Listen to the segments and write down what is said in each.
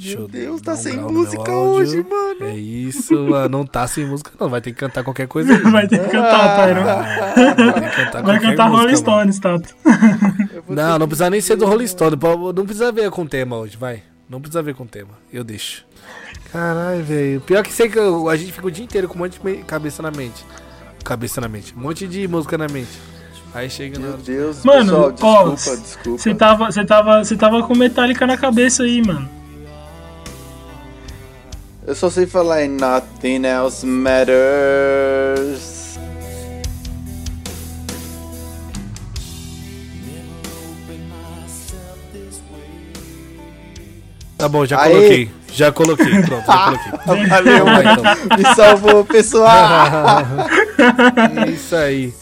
Meu Deus, tá um sem música hoje, mano. É isso, mano. Não tá sem música, não. Vai ter que cantar qualquer coisa aí. Vai ter que cantar, Tyron. Ah, vai ter que cantar Vai cantar música, Rolling. Stones, Tato. Vou Não, não precisa nem ser do Rolling Stone. pô, Não precisa ver com o tema hoje, vai. Não precisa ver com o tema. Eu deixo. Caralho, velho. Pior que sei que a gente fica o dia inteiro com um monte de cabeça na mente. Cabeça na mente. Um monte de música na mente. Aí chega Meu. Deus, Mano, pessoal, ó, desculpa, desculpa. Você tava, você tava, você tava com Metallica na cabeça aí, mano. Eu só sei falar em Nothing Else Matters. Tá bom, já Aê. coloquei. Já coloquei. Pronto, já coloquei. Valeu, Vai, mano. então. Me salvou, pessoal. Isso aí.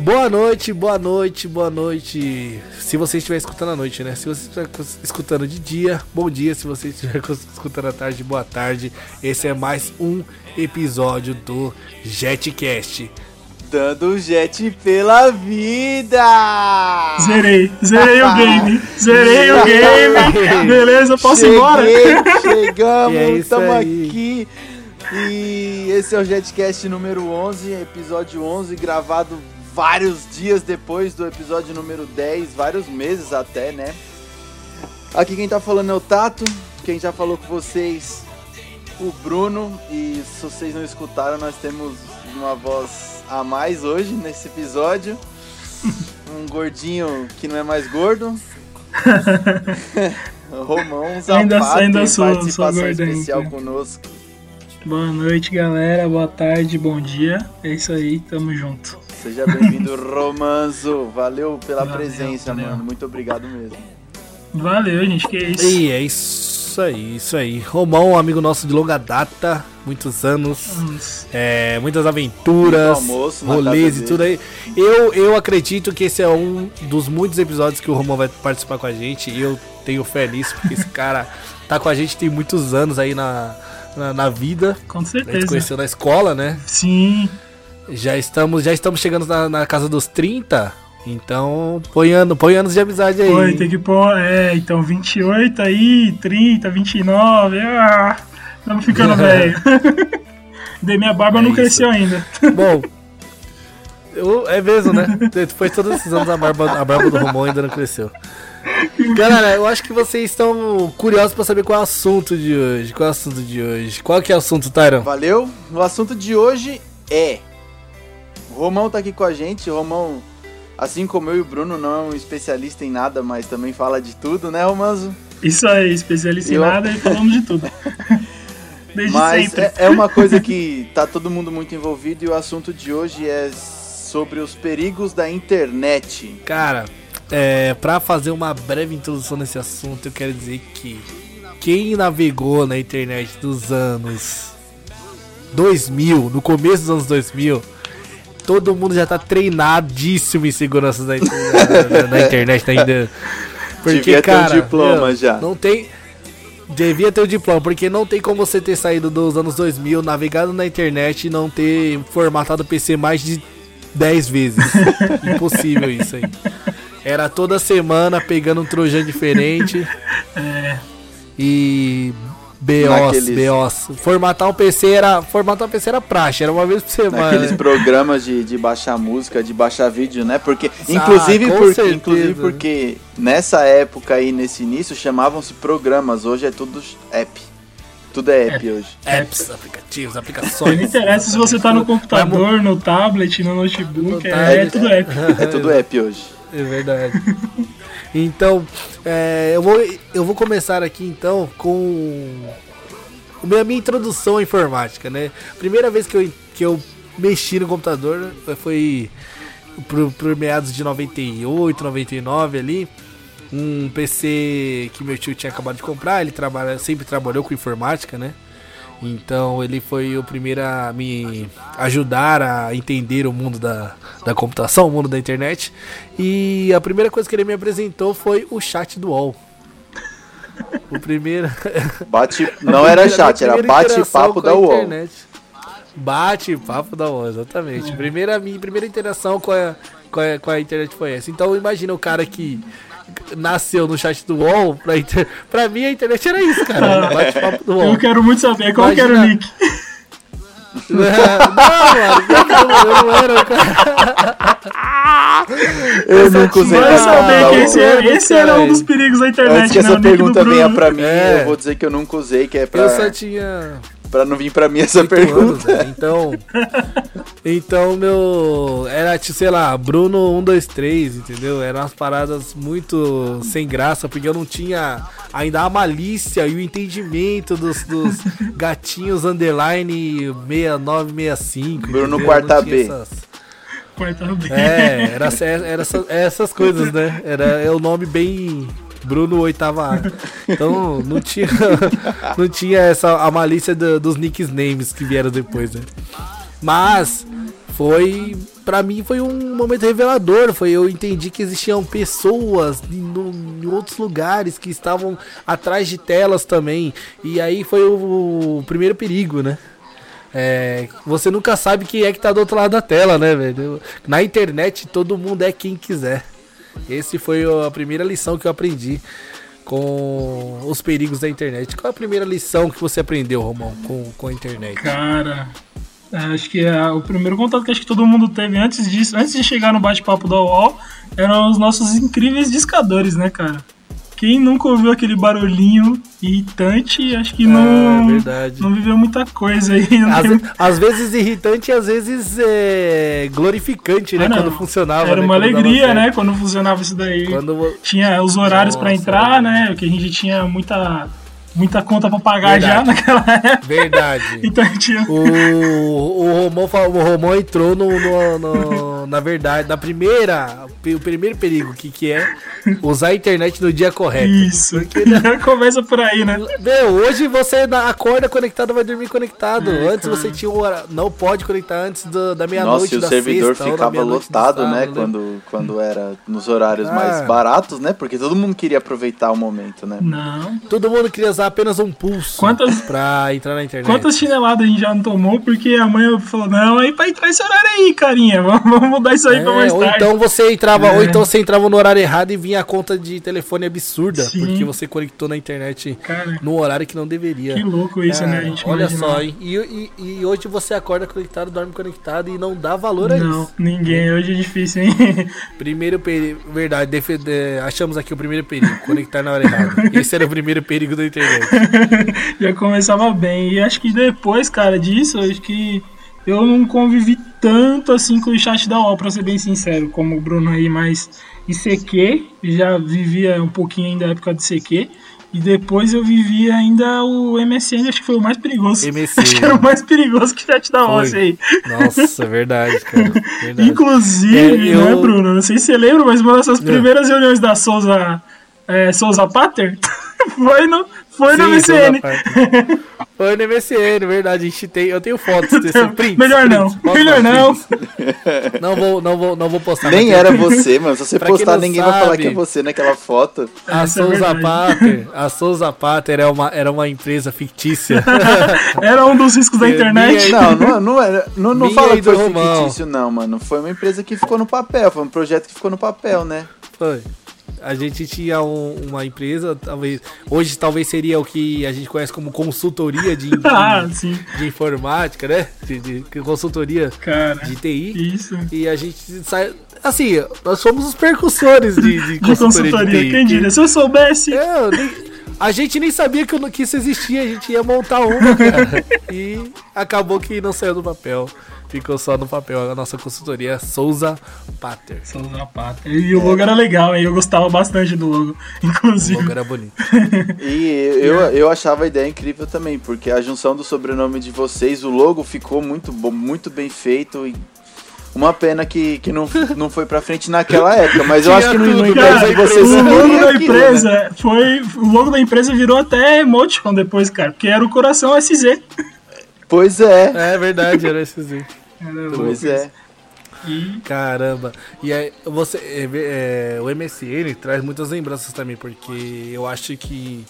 Boa noite, boa noite, boa noite. Se você estiver escutando à noite, né? Se você estiver escutando de dia, bom dia. Se você estiver escutando à tarde, boa tarde. Esse é mais um episódio do Jetcast. Dando jet pela vida. Zerei, zerei o game. Zerei o game. Beleza, posso ir embora? Chegamos, é isso estamos aí. aqui. E esse é o Jetcast número 11, episódio 11, gravado vários dias depois do episódio número 10, vários meses até, né? Aqui quem tá falando é o Tato, quem já falou com vocês, o Bruno. E se vocês não escutaram, nós temos uma voz a mais hoje nesse episódio. Um gordinho que não é mais gordo. Romão Zapata, Ainda- sou- participação sou gordinho, especial cara. conosco. Boa noite, galera. Boa tarde, bom dia. É isso aí, tamo junto. Seja bem-vindo, Romanzo. Valeu pela Valeu, presença, valeu. mano. Muito obrigado mesmo. Valeu, gente, que isso. E é isso aí, isso aí. Romão, um amigo nosso de longa data, muitos anos. É, muitas aventuras, almoço rolês e tudo aí. Eu, eu acredito que esse é um dos muitos episódios que o Romão vai participar com a gente. E eu tenho fé nisso, porque esse cara tá com a gente tem muitos anos aí na, na, na vida. Com A gente certeza. conheceu na escola, né? Sim. Já estamos, já estamos chegando na, na casa dos 30. Então, põe, ano, põe anos de amizade aí. Oi, tem que pôr. É, então 28 aí, 30, 29. Ah, estamos ficando velho. De minha barba É não isso. cresceu ainda. Bom, eu- é mesmo, né? Depois de todos esses anos a barba, a barba do Romão ainda não cresceu. Galera, eu acho que vocês estão curiosos pra saber qual é o assunto de hoje. Qual é o assunto de hoje? Qual que é o assunto, Tyron? Valeu. O assunto de hoje é. O Romão tá aqui com a gente. O Romão, assim como eu e o Bruno, não é um especialista em nada, mas também fala de tudo, né, Romanzo? Isso aí, especialista em Eu- nada e falamos de tudo. Desde Mas sempre. é, é uma coisa que tá todo mundo muito envolvido e o assunto de hoje é sobre os perigos da internet. Cara, é, pra fazer uma breve introdução nesse assunto, eu quero dizer que quem navegou na internet dos anos 2000, no começo dos anos 2000, todo mundo já tá treinadíssimo em segurança da, na, na internet ainda. Porque, Devia ter um cara, diploma meu, já. Não tem. Devia ter o diploma, porque não tem como você ter saído dos anos 2000, navegado na internet e não ter formatado o PC mais de 10 vezes. Impossível isso aí. Era toda semana pegando um trojan diferente É, e BOS, Naqueles- BOS. Formatar um PC era, formatar um PC era praxe, era uma vez por semana. Naqueles né? programas de, de baixar música, de baixar vídeo, né? Porque, Ah, inclusive, porque, certeza. inclusive porque nessa época aí, nesse início, chamavam-se programas. Hoje é tudo app. Tudo é app hoje. Apps, aplicativos, aplicações. não interessa se você tá no computador, no tablet, no notebook, No é, tablet. tudo app. É tudo app hoje. É verdade. Então, é, eu, vou, eu vou começar aqui então com a minha, introdução à informática, né? Primeira vez que eu, que eu mexi no computador foi pro, pro meados de 98, 99 ali. Um PC que meu tio tinha acabado de comprar, ele trabalha, sempre trabalhou com informática, né? Então ele foi o primeiro a me ajudar a entender o mundo da, da computação, o mundo da internet. E a primeira coisa que ele me apresentou foi o chat do UOL. O primeiro. Bate, não era chat, era bate-papo da UOL. internet. Bate-papo da UOL, exatamente. Primeira, minha primeira interação com a, com, a, com a internet foi essa. Então imagina o cara que nasceu no chat do UOL, pra, inter... pra mim a internet era isso, cara. Bate-papo do UOL. Eu quero muito saber qual que era o Imagina- nick. Não, mano, eu não- eu não era, cara. Eu nunca usei essa saber que esse, é- esse era um dos perigos da internet, Antes que né? Essa pergunta venha pra mim, É. eu vou dizer que eu nunca usei, que é pra, Eu só tinha. Pra não vir pra mim essa oito anos, pergunta. né? Então. Então, meu. Era, tipo, sei lá, Bruno 123, entendeu? Eram umas paradas muito sem graça, porque eu não tinha ainda a malícia e o entendimento dos, dos gatinhos underline 6965. Bruno entendeu? quarta B. essas- Quarta B. É, era, era essa- essas coisas, né? Era é o nome bem Bruno oitava A. Então não tinha não tinha essa a malícia do- dos nicknames que vieram depois, né? Mas foi Pra mim foi um momento revelador, foi eu entendi que existiam pessoas no- em outros lugares que estavam atrás de telas também. E aí foi o, o primeiro perigo, né? É, você nunca sabe quem é que tá do outro lado da tela, né, velho? Na internet todo mundo é quem quiser. Esse foi a primeira lição que eu aprendi com os perigos da internet. Qual é a primeira lição que você aprendeu, Romão, com, com a internet? Cara, é, acho que é o primeiro contato que acho que todo mundo teve antes disso, antes de chegar no bate-papo da UOL, eram os nossos incríveis discadores, né, cara? Quem nunca ouviu aquele barulhinho irritante, acho que É, não, verdade. não viveu muita coisa aí. Às, tem- às vezes irritante e às vezes é, glorificante, né? Ah, quando funcionava. Era né, uma quando alegria, né, quando funcionava isso daí. Quando... Tinha os horários Nossa, entrar, é. né? Que a gente tinha muita, muita conta pra pagar Verdade. já naquela época. Verdade. Então tinha. O, o, Romão, o Romão entrou no, no- no- na verdade, na primeira, o primeiro perigo, que, que é usar a internet no dia correto. Isso. Já começa por aí, né? Meu, hoje você na- acorda conectado, vai dormir conectado. É, antes cara. você tinha um hora, não pode conectar antes do- da meia-noite Nossa, e o da servidor sexta, ficava lotado, sábado, né? Quando, quando era nos horários Ah. mais baratos, né? Porque todo mundo queria aproveitar o momento, né? Não. Todo mundo queria usar apenas um pulso Quantas- pra entrar na internet. Quantas chineladas a gente já não tomou porque a mãe falou: Não, aí pra entrar esse horário aí, carinha. Vamos, vamos mudar isso aí É, pra mais ou tarde. então você entrava, É. ou então você entrava no horário errado e vinha a conta de telefone absurda, Sim. porque você conectou na internet Cara, no horário que não deveria. que louco isso, né? A gente olha só, hein? E, e- e hoje você acorda conectado, dorme conectado e não dá valor a Não, isso. ninguém. Hoje é difícil, hein? Primeiro perigo, verdade, achamos aqui o primeiro perigo, conectar na hora errada. Esse era o primeiro perigo da internet. já começava bem. E acho que depois, cara, disso, acho que eu não convivi tanto assim com o chat da UOL, pra ser bem sincero, como o Bruno aí, mas ICQ, já vivia um pouquinho ainda da época do ICQ. E depois eu vivi ainda o MSN, acho que foi o mais perigoso. MSN. Acho que era o mais perigoso que o chat da Foi. esse aí. Nossa, verdade, cara. Verdade. Inclusive, É, eu- né, Bruno? Não sei se você lembra, mas uma dessas É. primeiras reuniões da Souza, é, Souza Pater foi no, foi no MCN. Foi no MSN, verdade. A gente tem, eu tenho fotos desse prints, Melhor não, melhor não. Não vou, não vou, não vou postar. Nem era você, mano. Se você Pra postar, ninguém vai falar sabe- que é você naquela foto. A Essa é Souza. Pater, a Souza Pater é uma, era uma empresa fictícia. Era um dos riscos da É, internet. Não, não, não, era, não, não fala que foi Romão. fictício, não, mano. Foi uma empresa que ficou no papel. Foi um projeto que ficou no papel, né? Foi. A gente tinha um- uma empresa, talvez. Hoje talvez seria o que a gente conhece como consultoria de, de, Ah, sim, de informática, né? De, de consultoria cara. de TI. Isso. E a gente sai. Assim, nós somos os percussores de, de De consultoria. consultoria, de TI. quem diria? Se eu soubesse. É, eu nem- a gente nem sabia que, que isso existia, a gente ia montar uma, cara. E acabou que não saiu do papel. Ficou só no papel a nossa consultoria Souza Pater. Souza Pater. E o logo era legal, hein? Eu gostava bastante do logo, O inclusive. logo era bonito. E eu, eu achava a ideia incrível também, porque a junção do sobrenome de vocês, o logo ficou muito bom, muito bem feito e uma pena que, que não, não foi pra frente naquela época, mas eu acho que não, não impede vocês o logo da aquilo, empresa né? foi. O logo da empresa virou até emoticon depois, cara. Porque era o coração SZ. Pois é, É verdade, era. Era pois é. E Caramba. E aí, você, é, é, o MSN traz muitas lembranças também, porque eu acho que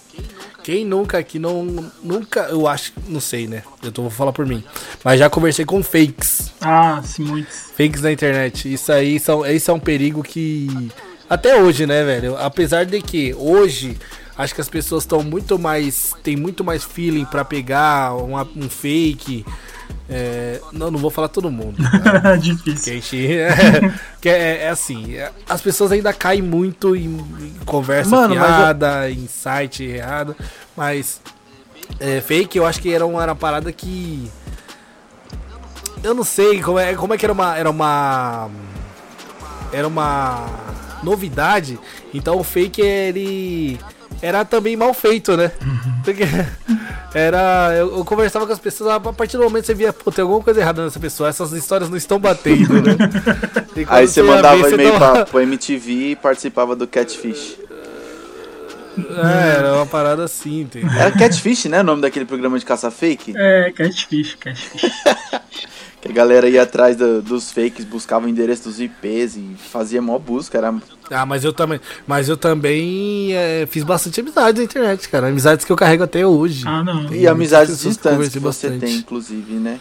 quem nunca aqui não. Nunca, eu acho, não sei, né? Eu tô, vou falar por mim. Mas já conversei com fakes. Ah, sim, muitos. Fakes na internet. Isso aí são, esse é um perigo que Até hoje, né, velho? Apesar de que hoje acho que as pessoas estão muito mais. tem muito mais feeling para pegar uma, um fake. É, não, não vou falar todo mundo. Tá? Difícil. Que, gente, é, que é, é, assim, as pessoas ainda caem muito em, em conversa Mano, errada, eu... em site errado, mas é, fake eu acho que era uma, era uma parada que. Eu não sei como é, como é que era uma. Era uma. Era uma novidade. Então o fake ele era também mal feito, né? Porque era. Eu, eu, conversava com as pessoas, a partir do momento que você via, pô, tem alguma coisa errada nessa pessoa, essas histórias não estão batendo, né? Aí você, mandava e-mail tava... pro MTV e participava do Catfish. É, era uma parada assim, entendeu? Era Catfish, né? O nome daquele programa de caça fake? É, Catfish, Catfish. que a galera ia atrás do, dos fakes, buscava o endereço dos IPs e fazia mó busca, era ah, mas eu também, mas eu também é, fiz bastante amizades na internet, cara. Amizades que eu carrego até hoje. Ah, não. E amizades distantes que você bastante. tem, inclusive, né?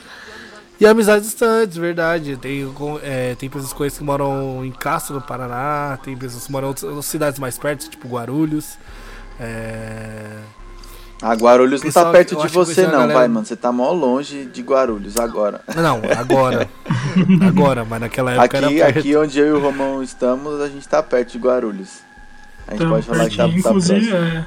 E amizades distantes, verdade. Tem, é, tem pessoas que moram em Castro, no Paraná. Tem pessoas que moram em outras cidades mais perto, tipo Guarulhos. É... Ah, Guarulhos Pessoal, não tá perto de você não, galera... vai, mano. Você tá mó longe de Guarulhos agora. Não, agora. agora, mas naquela época aqui, era perto. Aqui onde eu e o Romão estamos, a gente tá perto de Guarulhos. A gente então, pode falar que tá, inclusive, tá é...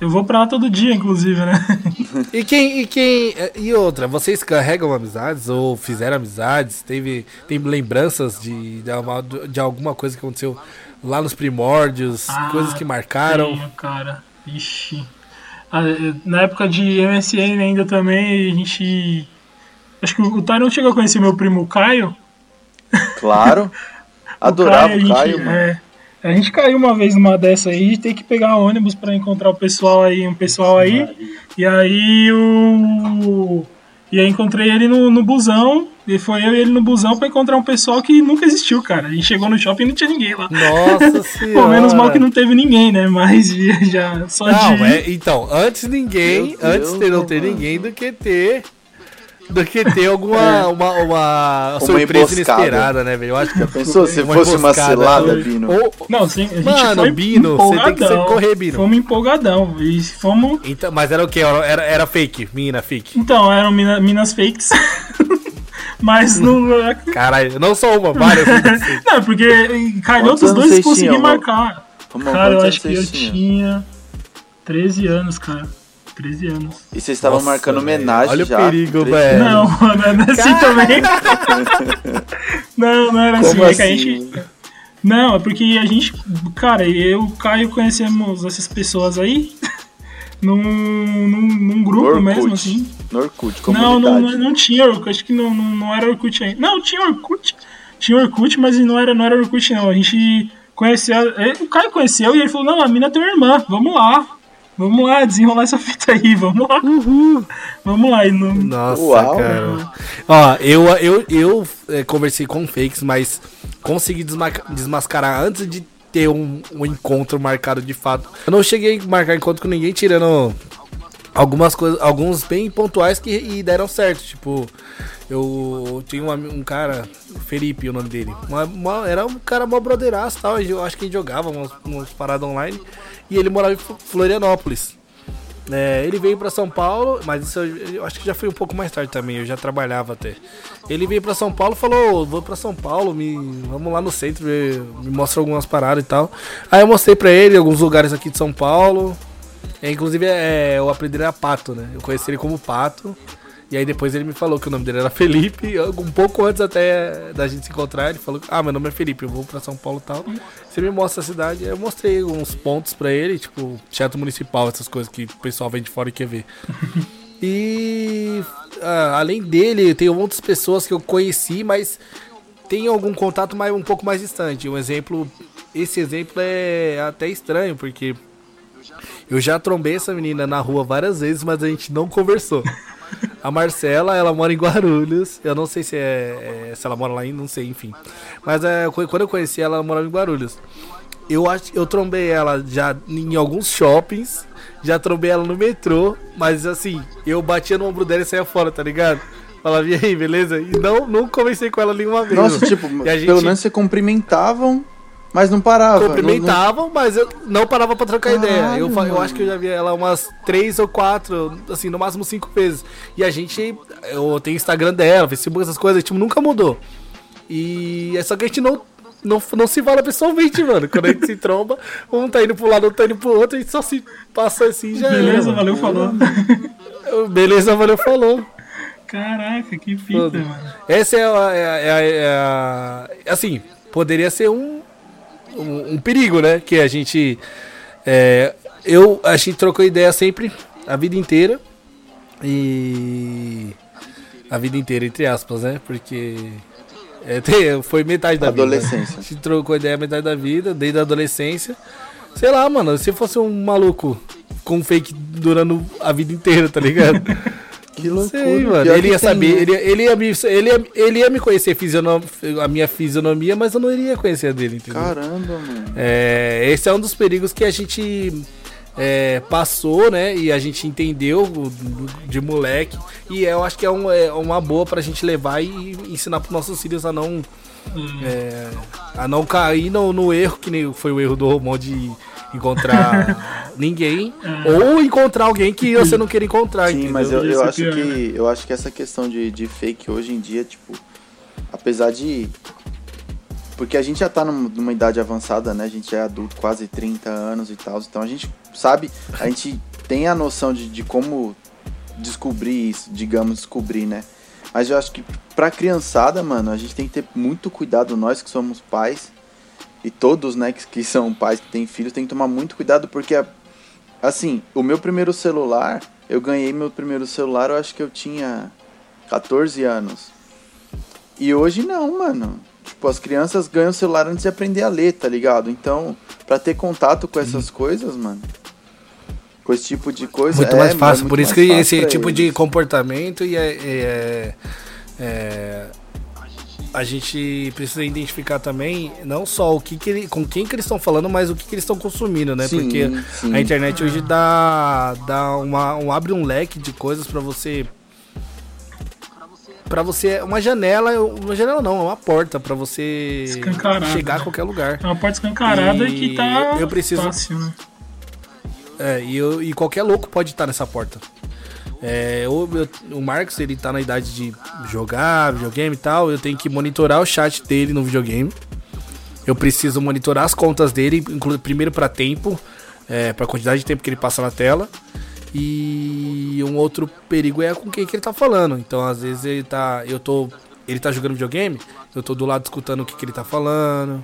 Eu vou pra lá todo dia, inclusive, né? e quem e quem e outra, vocês carregam amizades ou fizeram amizades? Teve tem lembranças de, de, de alguma coisa que aconteceu lá nos primórdios, ah, coisas que marcaram? Tenho, cara. Ixi. Ah, na época de MSN ainda também, a gente. Acho que o Tyron chegou a conhecer meu primo Caio. Claro. Adorava o Caio, o Caio mano. É, a gente caiu uma vez numa dessa aí, de ter que pegar ônibus para encontrar o pessoal aí, um pessoal aí. E aí o. E aí encontrei ele no, no busão. E foi eu e ele no busão pra encontrar um pessoal que nunca existiu, cara. A gente chegou no shopping e não tinha ninguém lá. Nossa senhora. Pô, menos mal que não teve ninguém, né? Mas já só não, de. É, então, antes ninguém, antes de não ter ninguém do que ter do que ter alguma é. uma, uma, uma surpresa inesperada, né, velho? Eu acho que pensou se fosse uma cilada, Bino. Ou, não, sim, a gente Mano, foi Bino, você tem que correr, Bino. Fomos empolgadão e fomos Então, mas era o que? Era, era fake, mina fake. Então, eram mina, minas fakes. mas não. Caralho, não só uma, várias. não, porque calhou dos dois conseguir marcar. Cara, eu acho que eu tinha 13 anos, cara. 13 anos. E vocês estavam marcando homenagem Olha já? Olha o perigo, velho. Não, não era é assim também. não, não era assim. É que a gente... Assim? Não, é porque a gente... Cara, eu e o Caio conhecemos essas pessoas aí num, num, num grupo mesmo, assim. No Orkut, não, não, não tinha Orkut, acho que não, não, não era Orkut ainda. Não, tinha Orkut. Tinha Orkut, mas não era, não era Orkut não. A gente conheceu... O Caio conheceu e ele falou, não, a mina tem uma irmã, vamos lá. Vamos lá, desenrolar essa fita aí, vamos lá. Uhul. Vamos lá. E não... Nossa, Uau. cara. Ó, eu, eu, eu é, conversei com fakes, mas consegui desmascarar antes de ter um, um, encontro marcado de fato. Eu não cheguei a marcar encontro com ninguém, tirando algumas coisas, alguns bem pontuais que deram certo. Tipo, eu tinha um, um cara, Felipe, o nome dele. Uma, uma, era um cara mó brotheraço tal. Eu acho que a gente jogava umas, umas paradas online. E ele morava em Florianópolis. É, ele veio para São Paulo, mas isso eu, eu, acho que já foi um pouco mais tarde também, eu já trabalhava até. Ele veio para São Paulo falou: Vou para São Paulo, me, vamos lá no centro, me mostra algumas paradas e tal. Aí eu mostrei para ele alguns lugares aqui de São Paulo. É, inclusive, é, o era Pato, né? Eu conheci ele como Pato. E aí depois ele me falou que o nome dele era Felipe. Um pouco antes até da gente se encontrar, ele falou: Ah, meu nome é Felipe, eu vou pra São Paulo e tal. Você me mostra a cidade. Eu mostrei uns pontos pra ele, tipo, teatro municipal, essas coisas que o pessoal vem de fora e quer ver. e ah, além dele, tem outras pessoas que eu conheci, mas tem algum contato mais, um pouco mais distante. Um exemplo, esse exemplo é até estranho, porque eu já trombei essa menina na rua várias vezes, mas a gente não conversou. A Marcela, ela mora em Guarulhos. Eu não sei se é, é se ela mora lá, não sei, enfim. Mas é, quando eu conheci ela, ela morava em Guarulhos. Eu acho, eu trombei ela já em alguns shoppings, já trombei ela no metrô, mas assim, eu batia no ombro dela e saía fora, tá ligado? Falava, e aí, beleza? E não, não conversei com ela nenhuma vez. Nossa, tipo, gente... pelo menos se cumprimentavam Mas não parava. Cumprimentavam, mas eu não parava pra trocar Caralho, ideia. Eu, eu acho que eu já vi ela umas três ou quatro, assim, no máximo cinco vezes. E a gente, eu tenho Instagram dela, Facebook, essas coisas, tipo, nunca mudou. E é só que a gente não não, não se fala pessoalmente, mano. Quando a gente se tromba, um tá indo pro lado, outro tá indo pro outro, a gente só se passa assim já Beleza, valeu, falou. Beleza, valeu, falou. Caraca, que fita, Todo. mano. Essa é a, é, a, é a, Assim, poderia ser um, um, um, perigo, né? Que a gente. É, eu, a gente trocou ideia sempre, a vida inteira. E. A vida inteira, entre aspas, né? Porque é, tem, foi metade da adolescência. vida. A gente trocou ideia metade da vida, desde a adolescência. Sei lá, mano, se fosse um maluco com fake durando a vida inteira, tá ligado? Que loucura. Sei, mano. Ele ia saber, ele, ele, ia me, ele, ia, ele ia me conhecer fisionom, a minha fisionomia, mas eu não iria conhecer a dele, entendeu? Caramba, mano. É, esse é um dos perigos que a gente é, passou, né? E a gente entendeu de moleque. E eu acho que é, um, é uma boa pra gente levar e ensinar pros nossos filhos a não. Hum. É, a não cair no, no, erro, que nem foi o erro do Romão de encontrar ninguém. É. Ou encontrar alguém que você não quer encontrar. Sim, entendeu? mas eu, eu acho que eu acho que essa questão de, de fake hoje em dia, tipo, apesar de porque a gente já tá numa idade avançada, né? A gente é adulto, quase 30 anos e tal. Então a gente sabe, a gente tem a noção de, de como descobrir isso, digamos, descobrir, né? Mas eu acho que pra criançada, mano, a gente tem que ter muito cuidado, nós que somos pais, e todos, né, que, que são pais, que têm filhos, tem que tomar muito cuidado, porque, assim, o meu primeiro celular, eu ganhei meu primeiro celular, eu acho que eu tinha 14 anos. E hoje não, mano. Tipo, as crianças ganham o celular antes de aprender a ler, tá ligado? Então, para ter contato com essas coisas, mano, com esse tipo de coisa. Muito é, mais fácil, é muito por isso que esse tipo eles. de comportamento e é, é, é, a gente precisa identificar também não só o que, que ele, com quem que eles estão falando, mas o que, que eles estão consumindo, né? Sim, Porque sim. a internet hoje dá, dá uma, um, abre um leque de coisas para você para você uma janela, uma janela não, é uma porta para você chegar a qualquer lugar. É uma porta escancarada e que tá eu preciso fácil, né? É, e, eu, e qualquer louco pode estar nessa porta. É, o, o Marcos, ele tá na idade de jogar videogame e tal. Eu tenho que monitorar o chat dele no videogame. Eu preciso monitorar as contas dele, primeiro para tempo, é, para quantidade de tempo que ele passa na tela. E um outro perigo é com quem que ele tá falando. Então, às vezes ele tá, eu tô, ele tá jogando videogame, eu tô do lado escutando o que, que ele tá falando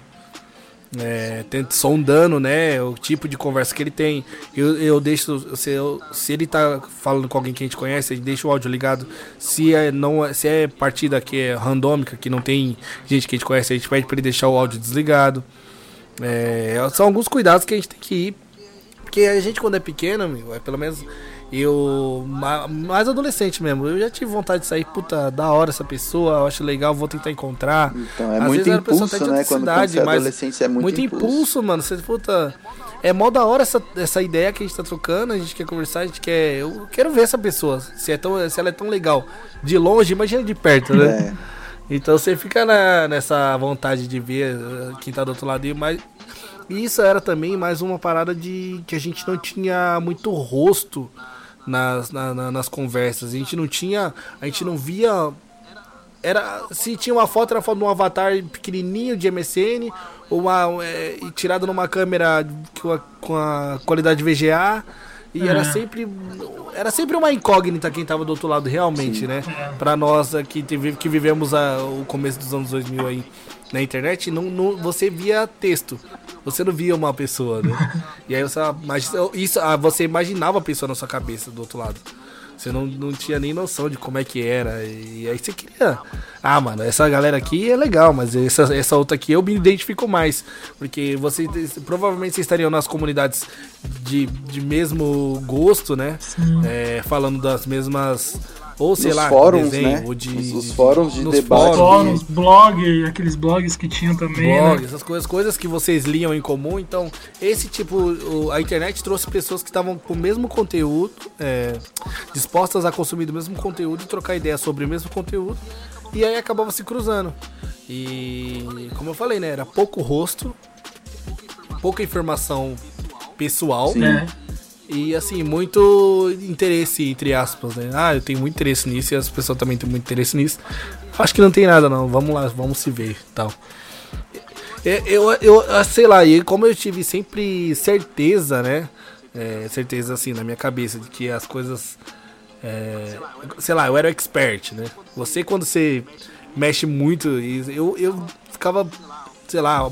é, sondando né, o tipo de conversa que ele tem. Eu, eu deixo, se, eu, se ele tá falando com alguém que a gente conhece, gente deixa o áudio ligado. Se é, não, se é partida que é randômica, que não tem gente que a gente conhece, a gente pede para ele deixar o áudio desligado. É, são alguns cuidados que a gente tem que ir. Porque a gente, quando é pequeno, é pelo menos eu, mais adolescente mesmo, eu já tive vontade de sair, puta, da hora essa pessoa, eu acho legal, vou tentar encontrar. Então, é Às muito impulso, né? Quando, cidade, quando é adolescente, é muito, muito impulso. impulso. mano. Você, puta, é mó da hora essa, essa ideia que a gente tá trocando, a gente quer conversar, a gente quer. Eu quero ver essa pessoa, se, é tão, se ela é tão legal. De longe, imagina de perto, né? É. Então você fica na, nessa vontade de ver uh, quem tá do outro lado. Mas isso era também mais uma parada de que a gente não tinha muito rosto nas, na, na, nas conversas. A gente não tinha. A gente não via. Era, se tinha uma foto, era foto de um avatar pequenininho de MSN, ou uma, é, tirada numa câmera com a, com a qualidade VGA. E é. era sempre era sempre uma incógnita quem tava do outro lado realmente, Sim. né? Para nós aqui que vivemos a, o começo dos anos 2000 aí na internet, não, não, você via texto. Você não via uma pessoa, né? e aí você, isso, ah, você imaginava a pessoa na sua cabeça do outro lado. Você não, não tinha nem noção de como é que era. E aí você queria. Ah, mano, essa galera aqui é legal, mas essa, essa outra aqui eu me identifico mais. Porque você provavelmente vocês estariam nas comunidades de, de mesmo gosto, né? É, falando das mesmas ou sei nos lá, fóruns, desenho, né? Ou de, os, os fóruns de debate. Fóruns, blog, aqueles blogs que tinham também. Né? Blog, né? essas coisas, coisas que vocês liam em comum. Então, esse tipo, a internet trouxe pessoas que estavam com o mesmo conteúdo, é, dispostas a consumir o mesmo conteúdo e trocar ideias sobre o mesmo conteúdo. E aí acabava se cruzando. E como eu falei, né? Era pouco rosto pouca informação pessoal. Sim. É. E assim, muito interesse, entre aspas, né? Ah, eu tenho muito interesse nisso e as pessoas também têm muito interesse nisso. Acho que não tem nada não, vamos lá, vamos se ver tal. É, Eu, eu, eu sei lá, e como eu tive sempre certeza, né? É, certeza assim na minha cabeça de que as coisas. é, sei lá, eu era expert, né? Você quando você mexe muito, eu, eu ficava, sei lá,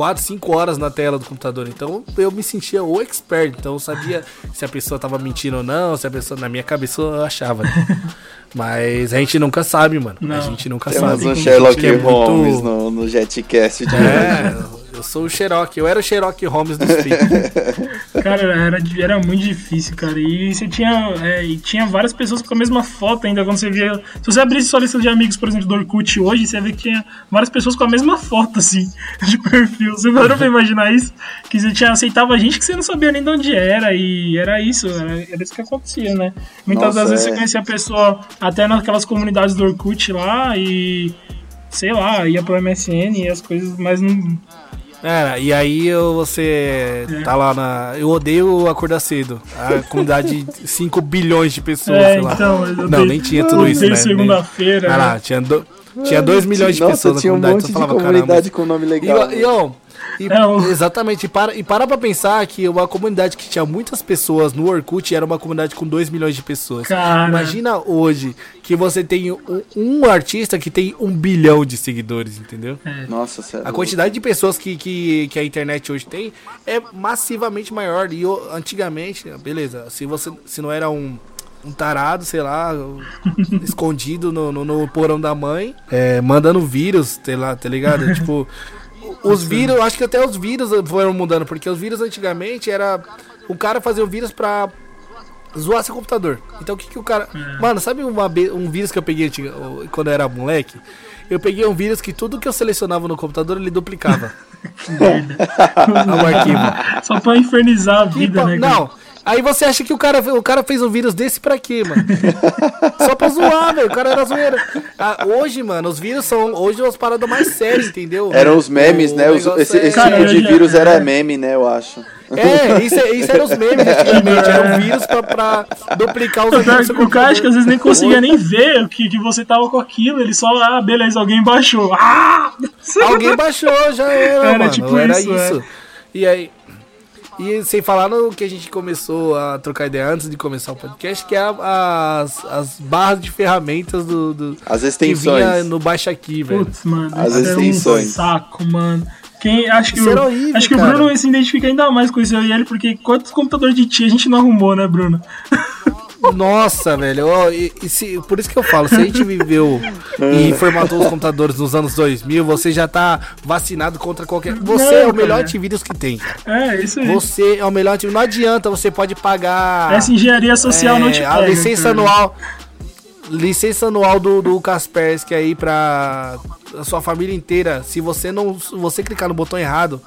4, 5 horas na tela do computador. Então eu me sentia o expert. Então eu sabia se a pessoa tava mentindo ou não, se a pessoa. Na minha cabeça eu achava. né? Mas a gente nunca sabe, mano. A Não. gente nunca Temos sabe. um A Sherlock é muito- Holmes no, no Jetcast de hoje. Eu sou o Sherlock. Eu era o Sherlock Holmes dos filmes. Cara, era, era muito difícil, cara. E você tinha, é, e tinha várias pessoas com a mesma foto ainda quando você via. Se você abrisse sua lista de amigos, por exemplo, do Orkut hoje, você ia ver que tinha várias pessoas com a mesma foto, assim, de perfil. Você parou pra imaginar isso? Que você tinha, aceitava gente que você não sabia nem de onde era. E era isso, era, era isso que acontecia, né? Muitas Nossa, das vezes é. você conhecia a pessoa até naquelas comunidades do Orkut lá e. Sei lá, ia pro MSN e as coisas, mas não. Era, e aí eu- você tá lá na. Eu odeio acordar cedo. A comunidade de 5 bilhões de pessoas, É, sei lá. então, eu Não, dei- nem tinha tudo eu isso, né? segunda-feira. Ah né? lá, tinha, do, tinha 2 milhões de Nossa, pessoas na tinha um comunidade. monte então de eu falava, comunidade caramba. com nome E, legal. e, ó, e- É, Exatamente, e para, e para pra pensar que uma comunidade que tinha muitas pessoas no Orkut era uma comunidade com 2 milhões de pessoas. Cara. Imagina hoje que você tem um, um artista que tem um bilhão de seguidores, entendeu? Nossa, sério. A quantidade de pessoas que, que, que a internet hoje tem é massivamente maior. E o- antigamente, beleza, se você se não era um, um tarado, sei lá, escondido no, no, no porão da mãe, é, mandando vírus, sei lá, tá ligado? tipo, os vírus, acho que até os vírus foram mudando, porque os vírus antigamente era. O cara fazia o vírus pra zoar seu computador. Então o que que o cara. Mano, sabe uma, um vírus que eu peguei quando eu era moleque? Eu peguei um vírus que tudo que eu selecionava no computador ele duplicava. o arquivo. Só pra infernizar a Que vida, pa- né? cara? Aí você acha que o cara, o cara fez um vírus desse pra quê, mano? Só pra zoar, velho. O cara era zoeira. Ah, hoje, mano, os vírus são hoje as paradas mais sérias, entendeu? Eram os memes, O né? Os- esse é- esse Cara, tipo de vírus era meme, né? Eu acho. É, isso, é- isso era os memes antigamente. Era um vírus pra, pra duplicar os O seu o cara acho que às vezes nem conseguia nem ver que, que você tava com aquilo, ele só, ah, beleza, alguém baixou. Ah! Alguém baixou, já era, Era mano. tipo era isso, isso. E aí. E sem falar no que a gente começou a trocar ideia antes de começar o podcast, que é a- as, as barras de ferramentas do. do As que vinha extensões. no Baixa Aqui, velho. Putz, mano, As isso era um extensões. saco, mano. Quem, acho que, Isso o, era horrível, acho que o cara. Bruno se identifica ainda mais com isso eu e ele, porque quantos computadores de tia a gente não arrumou, né, Bruno? Nossa, velho. e- e se- por isso que eu falo, se a gente viveu e formatou os computadores nos anos 2000, você já tá vacinado contra qualquer. Você Não, é o melhor antivírus que tem. cara. É, isso aí. Você é o melhor antivírus. Não adianta, você pode pagar. Essa engenharia social não te É, pega. A licença cara. anual. Licença anual do, do Kaspersky aí pra a sua família inteira. Se você não. Se você clicar no botão errado,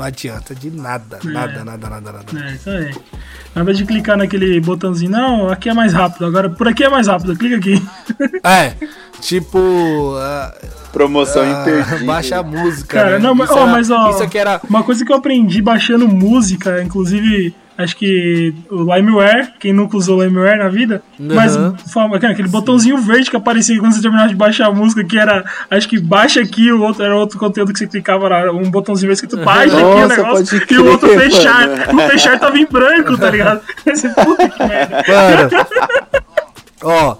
não adianta de nada. Nada, nada, nada, nada. É, isso aí. Nada de clicar naquele botãozinho, não, aqui é mais rápido, agora por aqui é mais rápido, clica aqui. É, tipo. ah, Promoção imperdível. baixa a música. Cara, né? não, mas, isso, ó, era- mas ó, isso aqui era. uma coisa que eu aprendi baixando música, inclusive, acho que o LimeWare, quem nunca usou LimeWare na vida, mas fala, cara, aquele botãozinho verde que aparecia quando você terminava de baixar a música, que era, acho que baixa aqui, o outro era outro conteúdo que você clicava, era um botãozinho verde escrito baixa aqui o Nossa, negócio, pode e o outro crer, fechar, mano. o fechar tava em branco, tá ligado? Você, puta que merda. Mano, ó,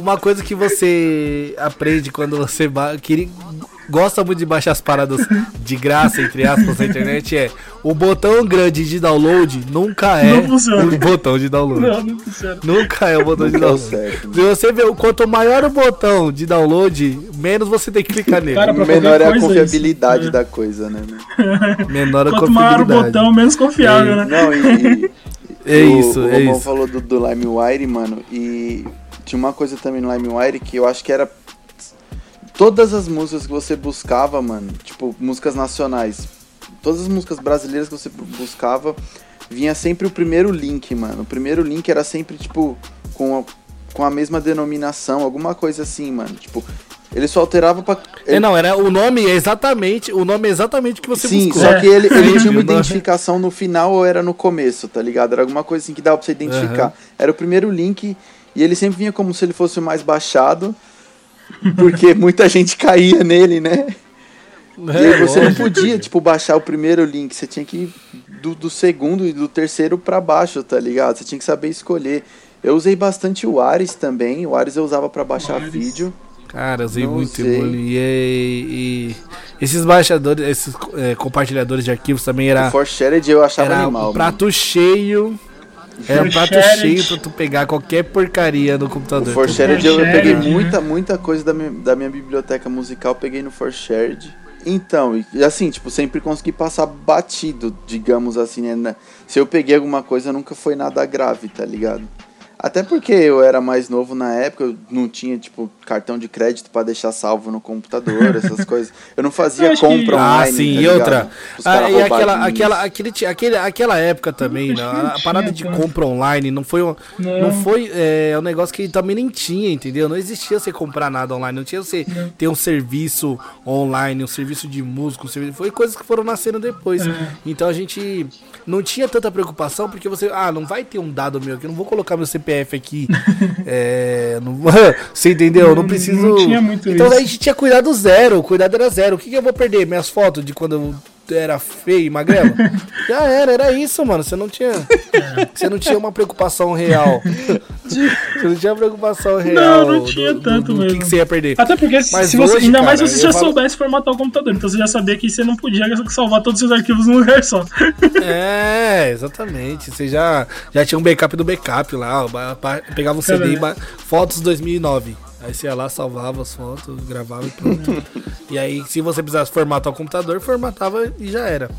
uma coisa que você aprende quando você queria- gosta muito de baixar as paradas de graça, entre aspas, na internet é o botão grande de download nunca é o botão de download. Não, não funciona. Nunca é o botão de é download. certo. Se você vê, quanto maior o botão de download, menos você tem que clicar nele. Cara, Menor é a coisa confiabilidade isso. da coisa, né? Menor a Quanto maior o confiabilidade. botão, menos confiável, né? Não, e. e- É o- isso, o é Romão isso. falou do, do LimeWire, mano, e tinha uma coisa também no LimeWire que eu acho que era. Todas as músicas que você buscava, mano, tipo, músicas nacionais, todas as músicas brasileiras que você bu- buscava, vinha sempre o primeiro link, mano. O primeiro link era sempre, tipo, com a, com a mesma denominação, alguma coisa assim, mano. Tipo, Ele só alterava pra. É, não, era o nome é exatamente, o nome é exatamente que você Sim, buscou. só que ele, ele tinha uma identificação no final ou era no começo, tá ligado? Era alguma coisa assim que dava pra você identificar. Aham. Era o primeiro link e ele sempre vinha como se ele fosse o mais baixado, porque muita gente caía nele, né? E aí É, você não lógico. podia, tipo, baixar o primeiro link, você tinha que ir do, do segundo e do terceiro pra baixo, tá ligado? Você tinha que saber escolher. Eu usei bastante o Ares também, o Ares eu usava pra baixar Ares. vídeo. Cara, usei Não muito. Emule. E, e esses baixadores, esses é, compartilhadores de arquivos também O era, ForShared eu achava era animal. um prato cheio. Era um prato cheio pra tu pegar qualquer porcaria no O computador. ForShared eu, eu peguei muita, muita coisa da minha, da minha biblioteca musical, peguei no ForShared. Então, e assim, tipo, sempre consegui passar batido, digamos assim, né? Se eu peguei alguma coisa, nunca foi nada grave, tá ligado? Até porque eu era mais novo na época, eu não tinha, tipo, cartão de crédito pra deixar salvo no computador, essas coisas. Eu não fazia Eu acho que- compra Ah, online. sim, tá e outra. Ah, e aquela, aquela, aquele, aquele, aquela época também, né? não a parada tinha de compra online não foi um, Não. não foi é, um negócio que também nem tinha, entendeu? Não existia você comprar nada online, não tinha você Não. ter um serviço online, um serviço de música, um serviço, foi coisas que foram nascendo depois. É. Então a gente não tinha tanta preocupação porque você, ah, não vai ter um dado meu aqui, eu não vou colocar meu CPF aqui. é, não, você entendeu? Eu não Não- preciso. não tinha muito então isso. a gente tinha cuidado zero, o cuidado era zero. O que, que eu vou perder? Minhas fotos de quando eu era feio e magrelo? Já era, era isso, mano. Você não tinha. Você não tinha uma preocupação real. Você não tinha preocupação real. não tinha do- do- tanto do, que, mesmo. que você ia perder. Até porque, se se você, hoje, ainda mais cara, se você já falo- soubesse formatar o computador, então você já sabia que você não podia salvar todos os seus arquivos num lugar só. É, exatamente. Você já, já tinha um backup do backup lá. Pegava um CD, e fotos 2009. Aí você ia lá, salvava as fotos, gravava e pronto. e aí, se você precisasse formatar o computador, formatava e já era.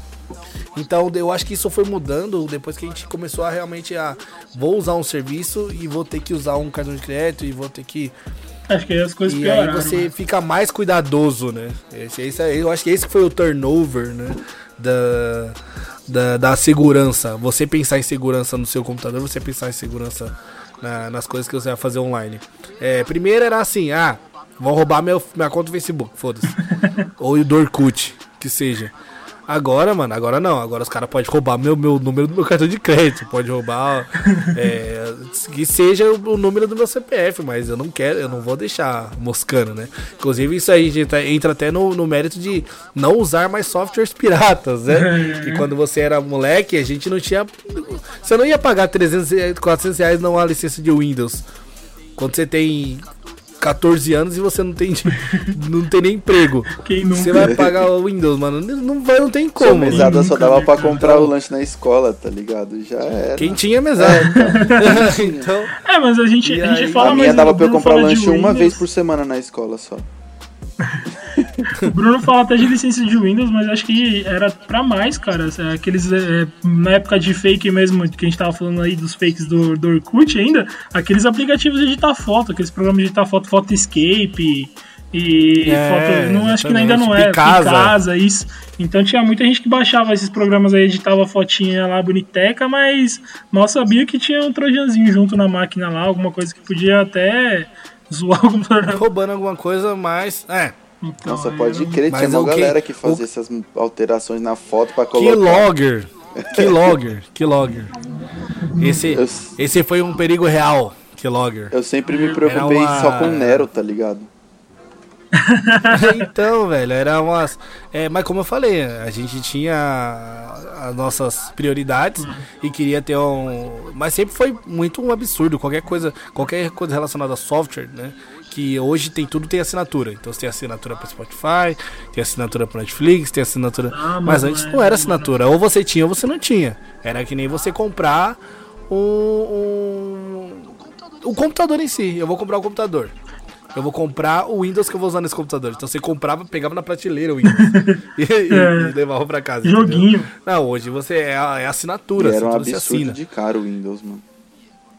Então, eu acho que isso foi mudando depois que a gente começou a realmente a. Vou usar um serviço e vou ter que usar um cartão de crédito e vou ter que. Acho que aí as coisas E aí pioraram. você né? fica mais cuidadoso, né? Esse, esse, aí- eu acho que esse foi o turnover, né? Da, da, da segurança. Você pensar em segurança no seu computador, você pensar em segurança na- nas coisas que você vai fazer online. É, primeiro era assim, ah, vão roubar meu, minha conta do Facebook, foda-se. Ou do Orkut, que seja. Agora, mano, agora não. Agora os caras podem roubar meu, meu número do meu cartão de crédito. Pode roubar. é, que seja o, o número do meu CPF, mas eu não quero, eu não vou deixar moscando, né? Inclusive, isso aí gente, entra até no, no mérito de não usar mais softwares piratas, né? que quando você era moleque, a gente não tinha. Você não ia pagar 300, reais, 400 reais numa licença de Windows. Quando você tem 14 anos e você não tem, não tem nem emprego. Quem nunca? Você vai pagar o Windows, mano. Não, vai, não tem Sua como. mesada só dava pra comprar o lanche na escola, tá ligado? Já era. Quem tinha mesada. então, É, mas a gente, E a gente aí? fala A minha mais- dava pra eu comprar lanche uma vez por semana na escola só. O Bruno fala até de licença de Windows, mas acho que era pra mais, cara. É, Aqueles, é, na época de fake mesmo, que a gente tava falando aí dos fakes do, do Orkut ainda, aqueles aplicativos de editar foto, aqueles programas de editar foto, Escape e É, foto. Não, acho que ainda não é. Picasa. Picasa, isso. Então tinha muita gente que baixava esses programas aí, editava fotinha lá boniteca, mas mal sabia que tinha um trojanzinho junto na máquina lá, alguma coisa que podia até zoar o computador. roubando alguma coisa, mas. É. Então, Nossa, pode crer, tinha uma galera que fazia o- essas alterações na foto pra colocar. Keylogger. Keylogger. Keylogger. Esse, Eu, esse foi um perigo real. Keylogger. eu sempre me preocupei uma- só com o Nero, tá ligado? então, velho, era umas. É, mas como eu falei, a gente tinha as nossas prioridades e queria ter um. Mas sempre foi muito um absurdo. Qualquer coisa, qualquer coisa relacionada a software, né? Que hoje tem tudo tem assinatura. Então você tem assinatura para Spotify, tem assinatura para Netflix, tem assinatura. Ah, mas mas antes não não é- era assinatura. Ou você tinha ou você não tinha. Era que nem você comprar um, um, o computador em si. Eu vou comprar o computador. Eu vou comprar o Windows que eu vou usar nesse computador. Então você comprava, pegava na prateleira o Windows e, e- É. e levava pra casa. entendeu? Joguinho. Não, hoje você é, a- é assinatura. E era um absurdo assina. de caro o Windows, mano.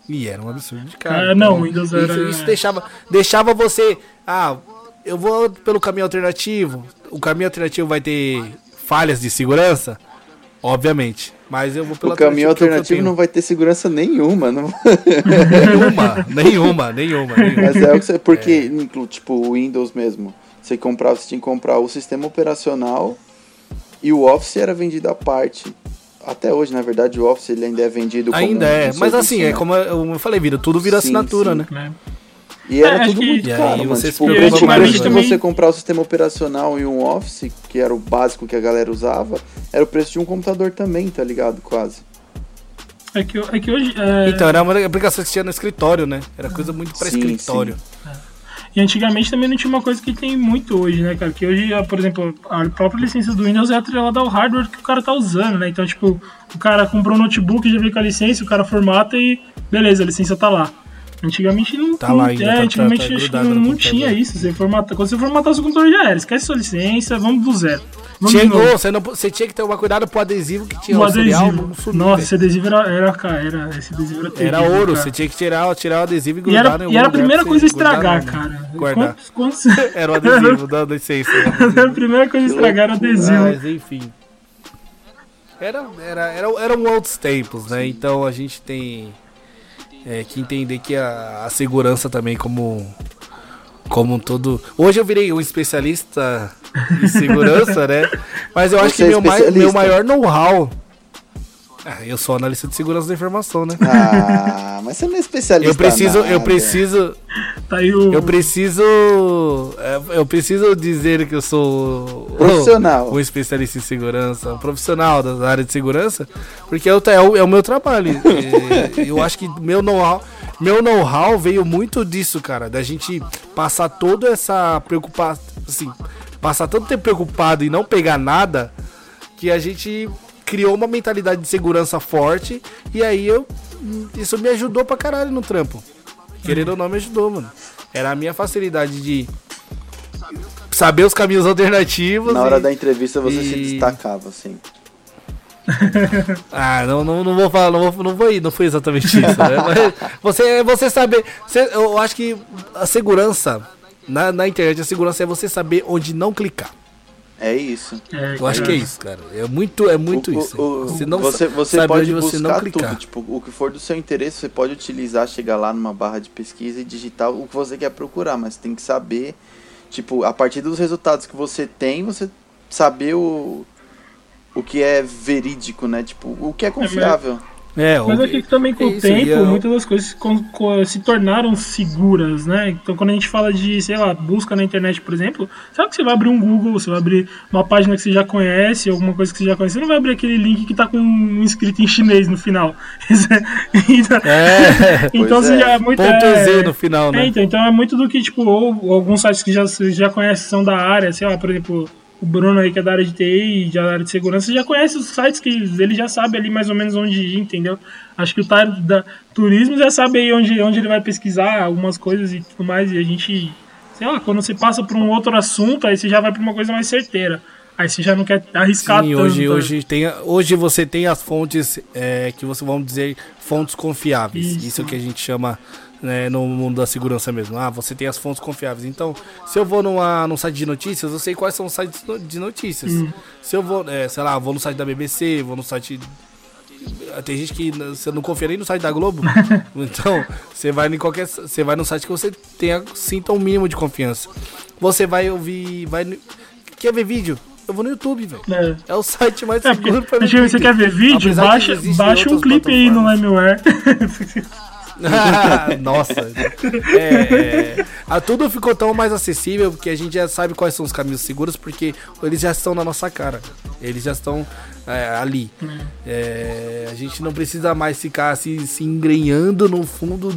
E era um absurdo de cara. Ah, não, o Windows isso, era- Isso deixava, deixava você. Ah, eu vou pelo caminho alternativo. O caminho alternativo vai ter falhas de segurança? Obviamente. Mas eu vou pela O caminho alternativo não vai ter segurança nenhuma. Não... Nenhuma, nenhuma, nenhuma, nenhuma. Mas é o que você. Porque, inclu- tipo, o Windows mesmo. Você comprava, você tinha que comprar o sistema operacional e o Office era vendido à parte. Até hoje, na verdade, o Office ele ainda é vendido como Ainda um é, mas assim, é né? como eu falei, vira, tudo vira Sim, assinatura, sim. né? né? E era É, tudo muito caro, mano. Tipo, o preço, preço de você comprar o sistema operacional e um Office, que era o básico que a galera usava, era o preço de um computador também, tá ligado? Quase. É que, é que hoje. é, Então, era uma aplicação que tinha no escritório, né? Era coisa muito pra Sim, escritório. E antigamente também não tinha uma coisa que tem muito hoje, né, cara? Que hoje, por exemplo, a própria licença do Windows é atrelada ao hardware que o cara tá usando, né? Então, tipo, o cara comprou um notebook, já veio com a licença, o cara formata e beleza, a licença tá lá. Antigamente não, Tá lá ainda, é, tá- antigamente tá acho que não, não tinha isso. Você formata, quando você formatar o seu computador já era. Esquece sua licença, vamos do zero. Vamos Chegou, você, não, você tinha que tomar cuidado pro adesivo que tinha O cereal, adesivo. não sumir, Nossa, esse adesivo era, era, cara, era, esse adesivo era Era terrível, ouro, cara. você tinha que tirar, tirar o adesivo e E grudar era, em e era a primeira coisa a estragar, cara. Quantos, quantos... Era o adesivo, da licença. a primeira coisa a estragar era o adesivo. Mas enfim. Era, era, era, eram outros tempos, né? Então a gente tem é, que entender que a, a segurança também como como um todo. Hoje eu virei um especialista em segurança, né? Mas eu acho Você que é meu, meu maior know-how. Ah, eu sou analista de segurança da informação, né? Ah, mas você não é especialista. Eu preciso, eu nada. preciso, Tá aí o... eu preciso, é, eu preciso dizer que eu sou Profissional. um especialista em segurança, um profissional da área de segurança, porque é o, é o, é o meu trabalho. Eu acho que meu know-how, meu know-how veio muito disso, cara, da gente passar toda essa preocupação, assim, passar tanto tempo preocupado e não pegar nada, que a gente criou uma mentalidade de segurança forte e aí eu isso me ajudou pra caralho no trampo. Querendo ou não, me ajudou, mano. Era a minha facilidade de saber os caminhos alternativos. Na hora e- da entrevista você se e- destacava, assim. Ah, não, não, não vou falar, não vou, não vou ir, não foi exatamente isso, né? Mas você, você saber. você- eu acho que a segurança na, na internet, a segurança é você saber onde não clicar. É isso. É, Eu acho que é isso, cara. É muito, é muito O- isso. o- você não você, você sabe pode onde você não buscar clicar. tudo. Tipo, o que for do seu interesse, você pode utilizar, chegar lá numa barra de pesquisa e digitar o que você quer procurar, mas tem que saber, tipo, a partir dos resultados que você tem, você saber o, o que é verídico, né? Tipo, o que é confiável. É, Mas o- é que também com é o isso, tempo, eu- muitas das coisas se tornaram seguras, né? Então quando a gente fala de, sei lá, busca na internet, por exemplo, sabe que você vai abrir um Google, você vai abrir uma página que você já conhece, alguma coisa que você já conhece, você não vai abrir aquele link que tá com um escrito em chinês no final. então, É, então você é. já é muito. ponto é, Z no final, é, né? então, então é muito do que, tipo, ou alguns sites que já, você já conhece são da área, sei lá, por exemplo, o Bruno aí que é da área de TI, da área de segurança, já conhece os sites que ele já sabe ali mais ou menos onde ir, entendeu? Acho que o Tário da turismo já sabe aí onde, onde ele vai pesquisar algumas coisas e tudo mais, e a gente, sei lá, quando você passa por um outro assunto, aí você já vai pra uma coisa mais certeira. Aí você já não quer arriscar Sim, tanto. hoje, hoje, tem, hoje você tem as fontes é, que você vamos dizer fontes confiáveis. Isso. Isso, que a gente chama né, no mundo da segurança mesmo. Ah, você tem as fontes confiáveis. Então, se eu vou numa, num site de notícias, eu sei quais são os sites de notícias. Hum. Se eu vou, é, sei lá, vou no site da BBC, vou no site. Tem gente que você não confia nem no site da Globo. então, você vai em qualquer. Você vai no site que você tenha, sinta um mínimo de confiança. Você vai ouvir. Vai, quer ver vídeo? Eu vou no YouTube, velho. É. É o site mais É, seguro pra ver, você quer ver vídeo? Apesar Baixa, baixa um clipe aí no. LimeWare. Nossa. É, é, a tudo ficou tão mais acessível porque a gente já sabe quais são os caminhos seguros porque eles já estão na nossa cara. Eles já estão é, ali. É, a gente não precisa mais ficar se, se engrenhando no fundo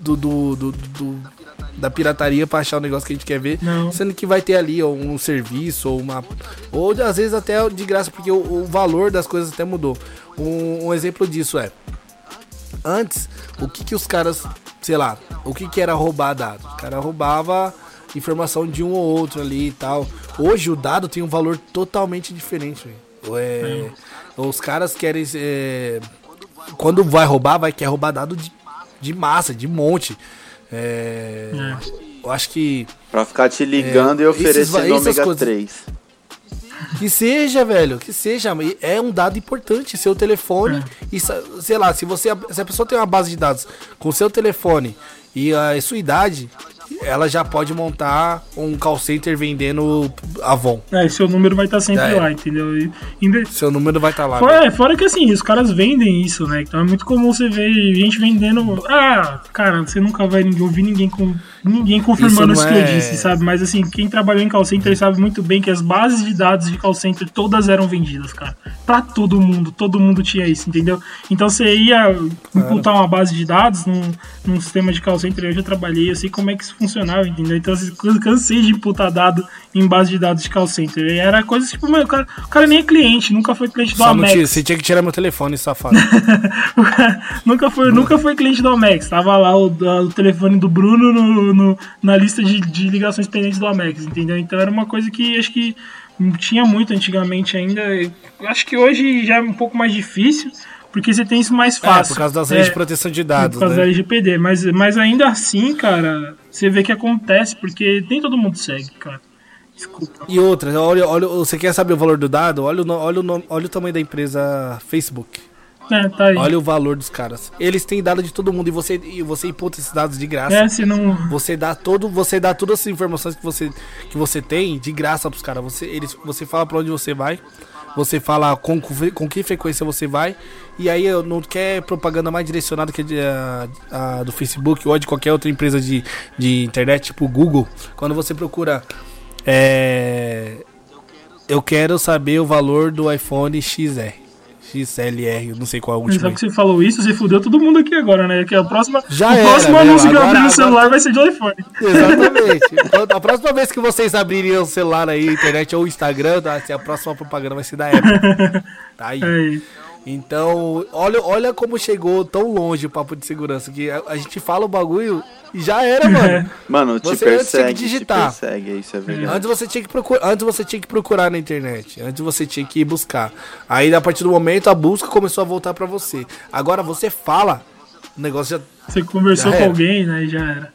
do, do- do- do- da pirataria pra achar o negócio que a gente quer ver. Não. Sendo que vai ter ali um serviço ou uma. Ou às vezes até de graça, porque o, o valor das coisas até mudou. Um, um exemplo disso é. Antes, o que que os caras, sei lá, o que que era roubar dados? O cara roubava informação de um ou outro ali e tal. Hoje o dado tem um valor totalmente diferente. velho. É, Os caras querem. é, quando vai roubar, vai querer roubar dado de, de massa, de monte. É, Eu acho que. Pra ficar te ligando É, e oferecendo essas ômega coisas- 3. Que seja, velho, que seja. É um dado importante, seu telefone. E, sei lá, se você. Se a pessoa tem uma base de dados com seu telefone e a sua idade, ela já pode montar um call center vendendo Avon. É, seu número vai estar tá sempre é. lá, entendeu? E, Seu número vai estar tá lá. Fora, fora, que assim, os caras vendem isso, né? Então é muito comum você ver gente vendendo. Ah, cara, você nunca vai ouvir ninguém com ninguém confirmando isso, isso que é... eu disse, sabe? Mas assim, quem trabalhou em call center sabe muito bem que as bases de dados de call center todas eram vendidas, cara. Pra todo mundo, todo mundo tinha isso, entendeu? Então você ia imputar uma base de dados num, num sistema de call center, eu já trabalhei, eu sei como é que isso funcionava, entendeu? Então eu cansei de imputar dado em base de dados de call center. E era coisa tipo, meu, o cara, o cara nem é cliente, nunca foi cliente do Só Amex. Você tinha que tirar meu telefone, safado. nunca, foi, nunca foi cliente do Amex. Tava lá o, o telefone do Bruno no, no, na lista de, de ligações pendentes do Amex, entendeu? Então era uma coisa que acho que tinha muito antigamente ainda. Acho que hoje já é um pouco mais difícil, porque você tem isso mais fácil. É, por causa das leis é, de proteção de dados. Por causa né? da LGPD. Mas, mas ainda assim, cara, você vê que acontece, porque nem todo mundo segue, cara. Desculpa. E outra, olha, olha, você quer saber o valor do dado? Olha o, olha o, olha o tamanho da empresa Facebook. É, tá aí. Olha o valor dos caras. Eles têm dado de todo mundo e você, e você imputa esses dados de graça. É, se não... Você dá todo, você dá todas as informações que você, que você tem de graça pros caras. Você, eles, você fala para onde você vai. Você fala com, com que frequência você vai. E aí não quer propaganda mais direcionada que a, a, do Facebook ou de qualquer outra empresa de, de internet, tipo Google. Quando você procura. É, eu quero saber o valor do iPhone XR. XLR, não sei qual é o último. Só que você falou isso, você fudeu todo mundo aqui agora, né? Que a próxima, Já o era, próximo anúncio que eu abrir no celular vai ser de iPhone. Exatamente. Então, a próxima vez que vocês abrirem o celular aí, internet ou Instagram, tá? a próxima propaganda vai ser da Apple. Tá aí. É então, olha, olha como chegou tão longe o papo de segurança, que a, a gente fala o bagulho já era, mano. Mano, te você persegue, digitar. te persegue, isso é verdade. Antes você tinha que procurar, antes você tinha que procurar na internet, antes você tinha que ir buscar. Aí a partir do momento a busca começou a voltar para você. Agora você fala, o negócio já Você conversou já com alguém, né, e já era.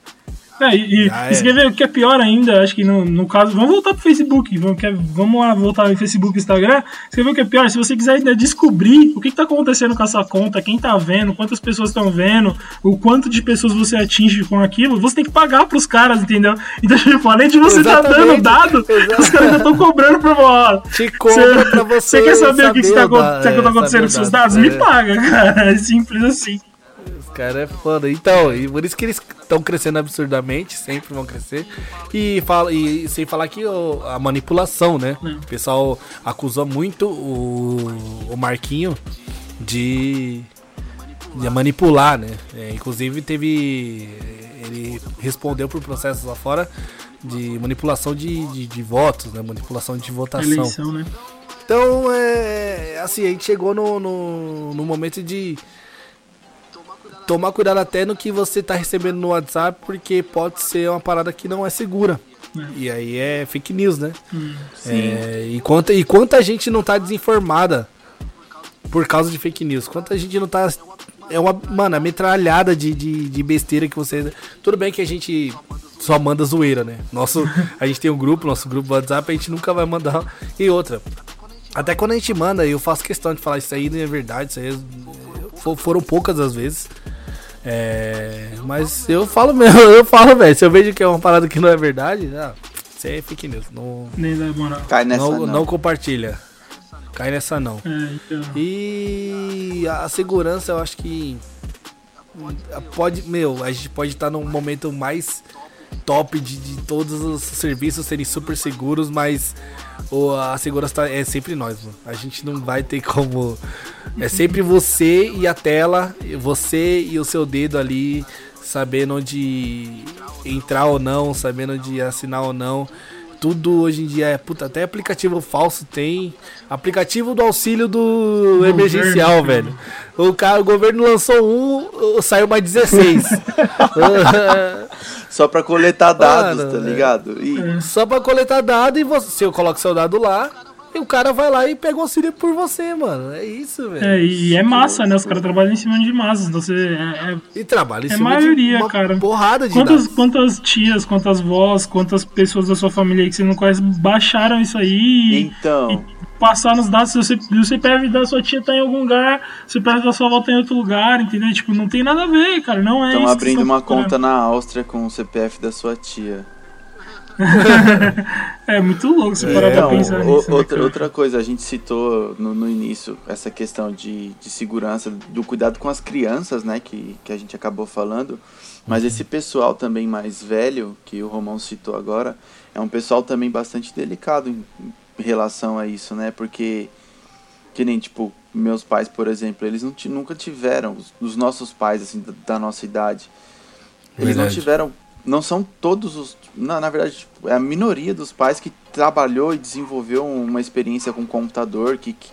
É, e, você quer ver o que é pior ainda? Acho que no, no caso. Vamos voltar pro Facebook. Vamos, quer, vamos lá voltar no Facebook e Instagram. Você quer ver o que é pior? Se você quiser ainda descobrir o que, está acontecendo com a sua conta, quem tá vendo, quantas pessoas estão vendo, o quanto de pessoas você atinge com aquilo, você tem que pagar pros caras, entendeu? Então, tipo, além de você estar tá dando dado, Exatamente. os caras já estão cobrando pra você. Te cobra pra você. Você quer saber, saber o que, está é, acontecendo com seus dados? É. Me paga, cara. É simples assim cara é foda. Então, e por isso que eles estão crescendo absurdamente, sempre vão crescer. E, fala, e sem falar que a manipulação, né? É. O pessoal acusou muito o, o Marquinho de, de manipular, né? É, inclusive teve. Ele respondeu por processos lá fora de manipulação de, de, de votos, né? Manipulação de votação. Eleição, né? Então, é, assim, a gente chegou no, no, no momento de tomar cuidado até no que você tá recebendo no WhatsApp, porque pode ser uma parada que não é segura. É. E aí é fake news, né? Hum, é, e, quanta, e quanta gente não tá desinformada por causa de fake news? Quanta gente não tá. É uma, mano, a metralhada de, de, de besteira que você. Tudo bem que a gente só manda zoeira, né? Nosso, a gente tem um grupo, nosso grupo WhatsApp, a gente nunca vai mandar. E outra. Até quando a gente manda, eu faço questão de falar isso aí não é verdade, isso aí é, foram poucas as vezes. É, mas eu falo mesmo, eu falo, velho. Se eu vejo que é uma parada que não é verdade, ah, isso é fake news. Não, Nem dá moral. Cai nessa não, não. não compartilha. Cai nessa não. É, então. E a segurança eu acho que pode, meu, a gente pode estar num momento mais top de, de todos os serviços serem super seguros, mas o, a segurança tá, é sempre nós, mano. A gente não vai ter como. É sempre você e a tela, você e o seu dedo ali, sabendo onde entrar ou não, sabendo onde assinar ou não. Tudo hoje em dia é. Puta, até aplicativo falso tem. Aplicativo do auxílio do governo, emergencial, velho. O, cara, o governo lançou um, saiu mais 16. Só pra coletar dados, Mano, tá ligado? E... Só pra coletar dados e você, você coloca seu dado lá E o cara vai lá e pega o auxílio por você, mano. É isso, velho. É, e é massa, né? Os caras trabalham em cima de massas. Então você. É, é, E trabalha em é cima maioria, de uma cara. porrada de Quantas, dados. quantas tias, quantas vós, quantas pessoas da sua família aí que você não conhece baixaram isso aí e Então, passaram os dados. Se o CPF da sua tia tá em algum lugar, o CPF da sua avó tá em outro lugar, entendeu? Tipo, não tem nada a ver, cara. Não é estão isso abrindo uma procurando. conta na Áustria com o CPF da sua tia. É muito louco você parar Então, pra pensar o- nisso. né, outra, cara? outra coisa, a gente citou no, no início essa questão de, de segurança, do cuidado com as crianças, né, que, que a gente acabou falando. Mas esse pessoal também mais velho, que o Romão citou agora, é um pessoal também bastante delicado em, em relação a isso, né? Porque, que nem, tipo, meus pais, por exemplo, eles não nunca tiveram, os, os nossos pais, assim, da, da nossa idade, eles não tiveram, não são todos os, na, na verdade, tipo, é a minoria dos pais que trabalhou e desenvolveu uma experiência com computador, que, que,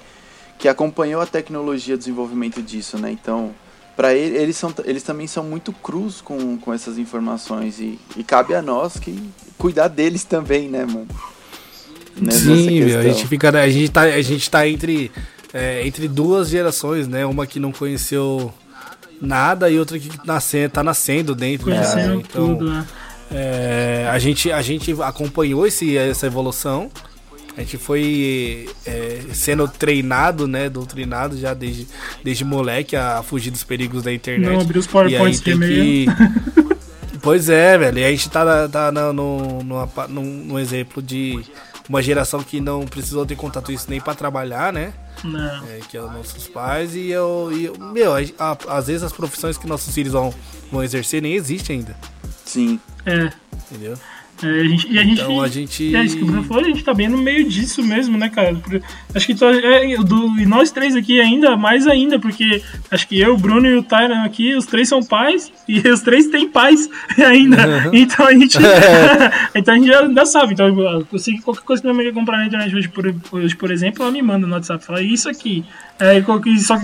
que acompanhou a tecnologia, o desenvolvimento disso, né? Então, para ele, eles, são, eles também são muito crus com, com essas informações e, e cabe a nós que cuidar deles também, né, mano? Nessa Sim, meu, a gente fica. A gente tá, a gente tá entre, é, entre duas gerações, né? Uma que não conheceu nada e outra que nasce, tá nascendo dentro. já, né? Conhecendo Então, tudo, né? é, a, gente, a gente acompanhou esse, essa evolução. A gente foi é, sendo treinado, né? Doutrinado já desde, desde moleque a fugir dos perigos da internet. Não abrir os PowerPoints e-mail. que. Pois é, velho. E a gente tá, tá no, no, num, num exemplo de uma geração que não precisou ter contato isso nem pra trabalhar, né? Não. É, que é os nossos pais. E eu. E, eu- meu, a- a- às vezes as profissões que nossos filhos vão, vão exercer nem existem ainda. Sim. É. Entendeu? É, a gente, e a gente, Então a gente. É isso que o Bruno falou, a gente tá bem no meio disso mesmo, né, cara? Por- Acho que tô- é, do- e nós três aqui ainda, mais ainda, porque acho que eu, o Bruno e o Tyron aqui, os três são pais, e os três têm pais ainda. Então a gente. então a gente já ainda sabe. Então eu sei que qualquer coisa que minha mãe quer comprar na internet hoje, por, hoje, por exemplo, ela me manda no WhatsApp, fala isso aqui. É, só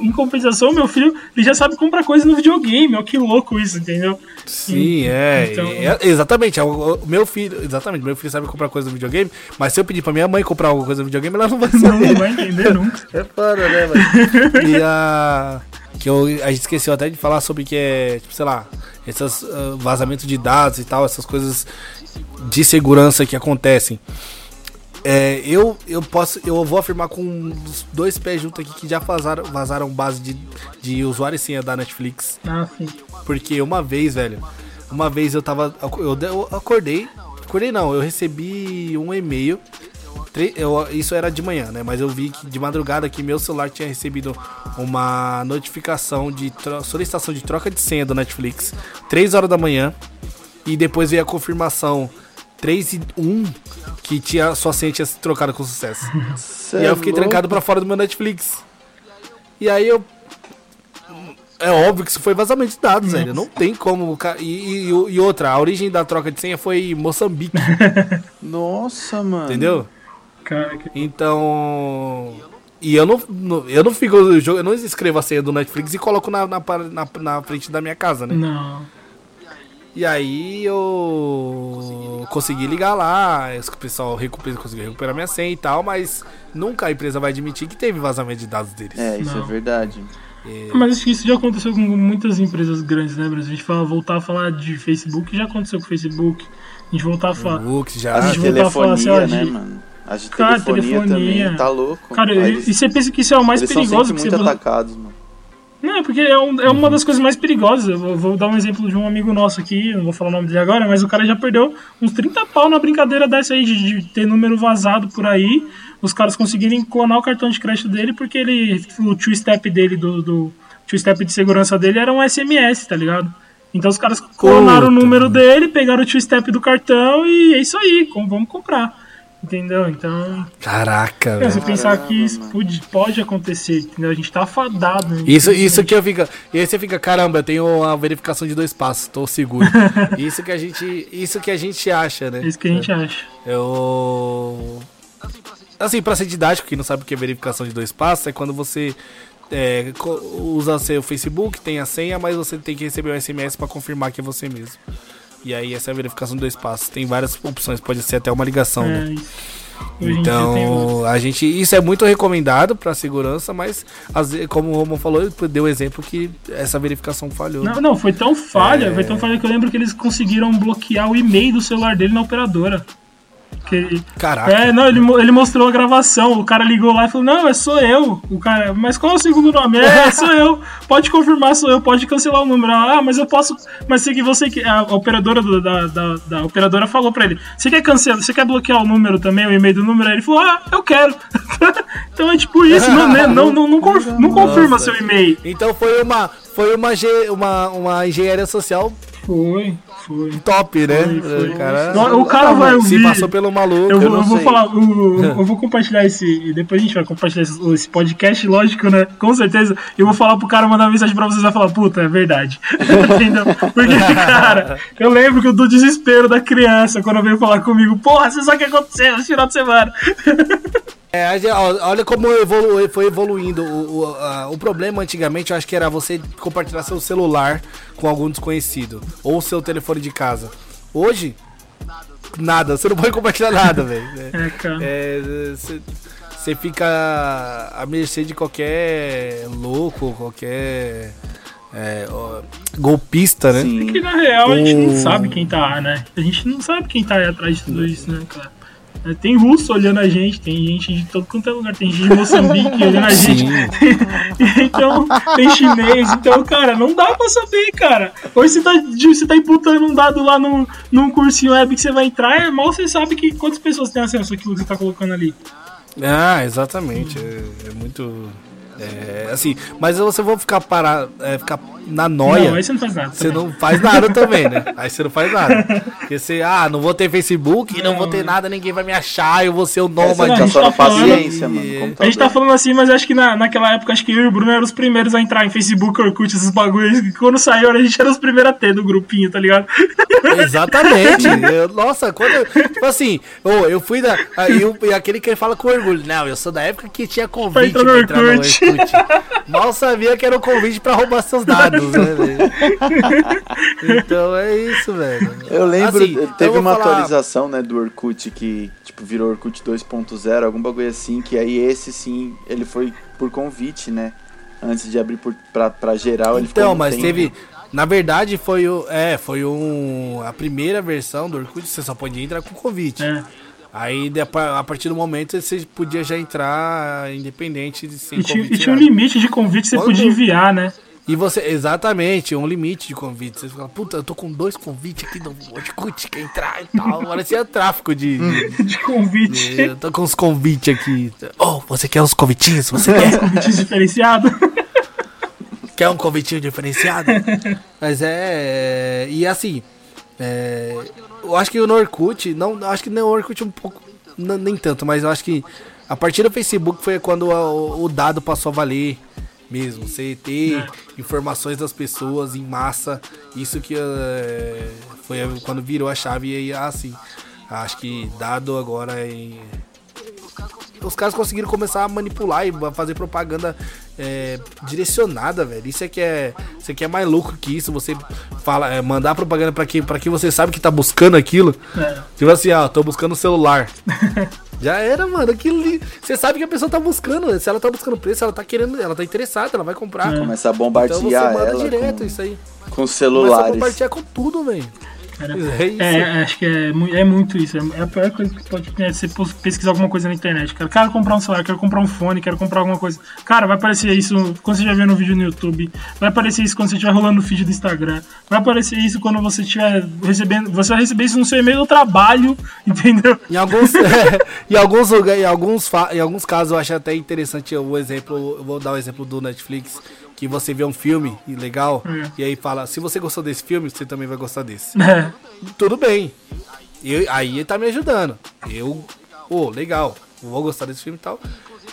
em compensação, meu filho, ele já sabe comprar coisa no videogame, ó, que louco isso, entendeu? Sim, é, Então- é, Exatamente. é O, meu filho. Exatamente, meu filho sabe comprar coisa no videogame, mas se eu pedir pra minha mãe comprar alguma coisa no videogame, ela não vai saber. não vai entender nunca. É foda, né, velho? E a. Que eu, a gente esqueceu até de falar sobre que é, tipo, sei lá, esses ah, vazamentos de dados e tal, essas coisas de segurança que acontecem. É, eu, eu posso. Eu vou afirmar com os dois pés juntos aqui que já vazaram, vazaram base de, de usuário e senha da Netflix. Ah, sim. Porque uma vez, velho, uma vez eu tava. Eu, eu acordei. Acordei não, eu recebi um e-mail. eu- isso era de manhã, né? Mas eu vi que de madrugada que meu celular tinha recebido uma notificação de solicitação de troca de senha do Netflix. 3 horas da manhã. E depois veio a confirmação 3 e 1 que tinha, sua senha tinha se trocado com sucesso. Cê E aí é eu fiquei louco. trancado pra fora do meu Netflix. E aí eu. É óbvio que isso foi vazamento de dados, velho. Não tem como. E, e- e outra, a origem da troca de senha foi em Moçambique, Nossa, mano. entendeu? Cara, que- Então. E eu não, não- eu não fico. Eu não escrevo a senha do Netflix e coloco na, na, na, na frente da minha casa, né? Não. E aí eu consegui ligar lá, o pessoal recuperou, conseguiu recuperar minha senha e tal, mas nunca a empresa vai admitir que teve vazamento de dados deles. É, isso Não. é verdade. Mas acho que isso já aconteceu com muitas empresas grandes, né, Brasil? A gente fala, voltar a falar de Facebook, já aconteceu com o Facebook. A gente voltar a falar. Books já. As gente de voltar a falar, sei lá, né, de- mano? As de Cara, telefonia, telefonia. também, tá louco. Cara, e- eles, e você pensa que isso é o mais perigoso que você atacados, mano. Não, é porque é, um- é uma das coisas mais perigosas. Eu vou, vou dar um exemplo de um amigo nosso aqui, não vou falar o nome dele agora, mas o cara já perdeu uns 30 pau na brincadeira dessa aí, de, de ter número vazado por aí, os caras conseguirem clonar o cartão de crédito dele, porque ele. O two-step dele, do, do two-step de segurança dele era um SMS, tá ligado? Então os caras clonaram o Puta, número dele, pegaram o two-step do cartão e é isso aí, vamos comprar. Entendeu? Então, Caraca, é, velho. você pensar que isso pode, pode acontecer, entendeu? A gente tá afadado. né? Isso, isso que eu fica. E aí você fica, caramba, eu tenho a verificação de dois passos, tô seguro. isso que a gente. Isso que a gente acha, né? É isso que a gente acha. Eu. Assim, pra ser didático, quem não sabe o que é verificação de dois passos, é quando você é, usa seu Facebook, tem a senha, mas você tem que receber um SMS pra confirmar que é você mesmo. E aí essa é a verificação de dois passos. Tem várias opções, pode ser até uma ligação, É, né? dia tem Então, a gente. Isso é muito recomendado pra segurança, mas como o Roman falou, ele deu exemplo que essa verificação falhou. Não, não, foi tão falha, É. foi tão falha que eu lembro que eles conseguiram bloquear o e-mail do celular dele na operadora. Que, Caraca. é, não, ele, ele mostrou a gravação, o cara ligou lá e falou, não, é sou eu. O cara, mas qual é o segundo nome? É, sou eu. Pode confirmar, sou eu, pode cancelar o número. Ah, mas eu posso. Mas sei que você. A operadora do- da, da, da operadora falou pra ele: Você quer cancelar? Você quer bloquear o número também, o e-mail do número? Aí ele falou, ah, eu quero. então é tipo isso, não, né, não, não, não, conf- não confirma Nossa. seu e-mail. Então foi uma. Foi uma, uma, uma engenharia social Foi, foi. top, né? Foi, foi. O cara, Não, o cara vai se ouvir. passou pelo maluco. Eu, vou, não eu vou falar, o- eu vou compartilhar esse. Depois a gente vai compartilhar esse, esse podcast, lógico, né? Com certeza. E eu vou falar pro cara mandar mensagem pra vocês e vai falar, puta, é verdade. Entendeu? Porque, cara, eu lembro que eu do desespero da criança quando veio falar comigo, porra, você sabe o que aconteceu esse final de semana? É, olha como evolu- foi evoluindo. O, o, a- o problema antigamente eu acho que era você compartilhar seu celular com algum desconhecido. Ou seu telefone de casa. Hoje, nada. Você não pode compartilhar nada, velho. É, cara. Você fica à mercê de qualquer louco, qualquer é, ó, golpista, né? Sim. Que na real a gente não sabe quem tá, né? A gente não sabe quem tá aí atrás de tudo isso, né, cara? Tem russo olhando a gente, tem gente de todo quanto é lugar, tem gente de Moçambique olhando a gente. então, tem chinês, então, cara, não dá pra saber, cara. Hoje você tá, você tá imputando um dado lá num, num cursinho web que você vai entrar, é mal você sabe que quantas pessoas têm acesso àquilo que você tá colocando ali. Ah, exatamente. É, é muito. É, assim, mas você vai ficar parar, é, ficar na noia. Não, aí você não faz nada. Você também. não faz nada também, né? Aí você não faz nada. Porque você, ah, não vou ter Facebook, não, Não, vou ter é. nada, ninguém vai me achar, eu vou ser o nômade. a gente só tá paciência, mano. Como A gente tá falando assim, mas acho que na, naquela época, acho que eu e o Bruno eram os primeiros a entrar em Facebook, Orkut, esses bagulhos. Quando saiu, a gente era os primeiros a ter do grupinho, tá ligado? Exatamente. Eu- nossa, quando. eu- Tipo assim, ô, eu fui da. aí o- E aquele que fala com orgulho. Não, eu sou da época que tinha convite pra entrar no Orkut. Orkut. Mal sabia que era um convite pra roubar seus dados, né, velho? Então é isso, velho. Eu lembro, Assim, teve vou uma falar- atualização, né, do Orkut que, tipo, virou Orkut 2.0, algum bagulho assim, que aí esse sim, ele foi por convite, né? Antes de abrir por, pra, pra geral, ele Então, mas tempo. teve. Na verdade, foi o. É, foi um. A primeira versão do Orkut, você só podia entrar com convite. É. Aí, a partir do momento, você podia já entrar independente de sem E tinha, convite. e tinha um limite de convite que você Quando- podia enviar, né? E você, exatamente, um limite de convites. Você fala, puta, eu tô com dois convites aqui no Orkut, quer entrar e tal. Parecia tráfico de. de- De convite. de- eu tô com uns convites aqui. Oh, você quer uns convitinhos? Você quer? convite diferenciado. Quer um convitinho diferenciado? Mas é. E assim. é, eu acho que o Orkut, não, acho que no Orkut um pouco. nem tanto, mas eu acho que a partir do Facebook foi quando a- o, o dado passou a valer mesmo. Você ter É. informações das pessoas em massa. Isso que é, foi quando virou a chave e aí, assim. Acho que dado agora em os caras conseguiram começar a manipular e fazer propaganda é, direcionada, velho. Isso é que é, isso é que é mais louco que isso. Você fala, é, mandar propaganda pra quem, pra quem você sabe que tá buscando aquilo. É. Tipo assim, ó, tô buscando o celular. Já era, mano. Aquilo. Você sabe que a pessoa tá buscando. Se ela tá buscando preço, ela tá querendo, ela tá interessada, ela vai comprar. É. Começa a Então você bombardear manda ela direto com, isso aí. com Começa a celulares. compartilhar com tudo, velho. Cara, É isso. É, acho que é, é muito isso. É é a pior coisa que pode ter. Você pesquisar alguma coisa na internet. Cara, quero comprar um celular, quero comprar um fone, quero comprar alguma coisa. Cara, vai aparecer isso quando você estiver vendo um vídeo no YouTube. Vai aparecer isso quando você estiver rolando no feed do Instagram. Vai aparecer isso quando você estiver recebendo. Você vai receber isso no seu e-mail do trabalho, entendeu? Em alguns, em alguns em alguns, em alguns casos eu acho até interessante o exemplo, eu vou dar o exemplo do Netflix, que você vê um filme legal É. e aí fala, se você gostou desse filme, você também vai gostar desse. É. Tudo bem. Eu, aí ele tá me ajudando. Eu, ô, legal, vou gostar desse filme e tal.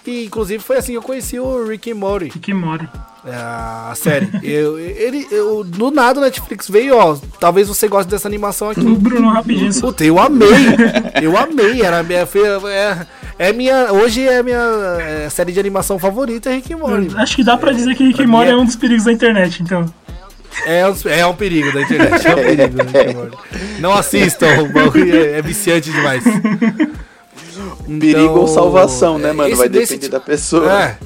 E inclusive foi assim que eu conheci o Rick and Morty. Que more. É, a série. eu, ele, eu, do nada o Netflix veio, ó. Talvez você goste dessa animação aqui. O Bruno, rapidinho. Puta, eu amei. Eu amei. Era a minha, foi, é, é minha. Hoje é a minha é, série de animação favorita, é Rick and Morty. Acho que dá pra dizer que Rick and Morty é um dos perigos da internet, então. É, um- é um perigo da internet. É um perigo, Rick and Morty. Não assistam, o bagulho é, é viciante demais. Perigo ou salvação, né, mano? esse- Vai depender ti- da pessoa. É.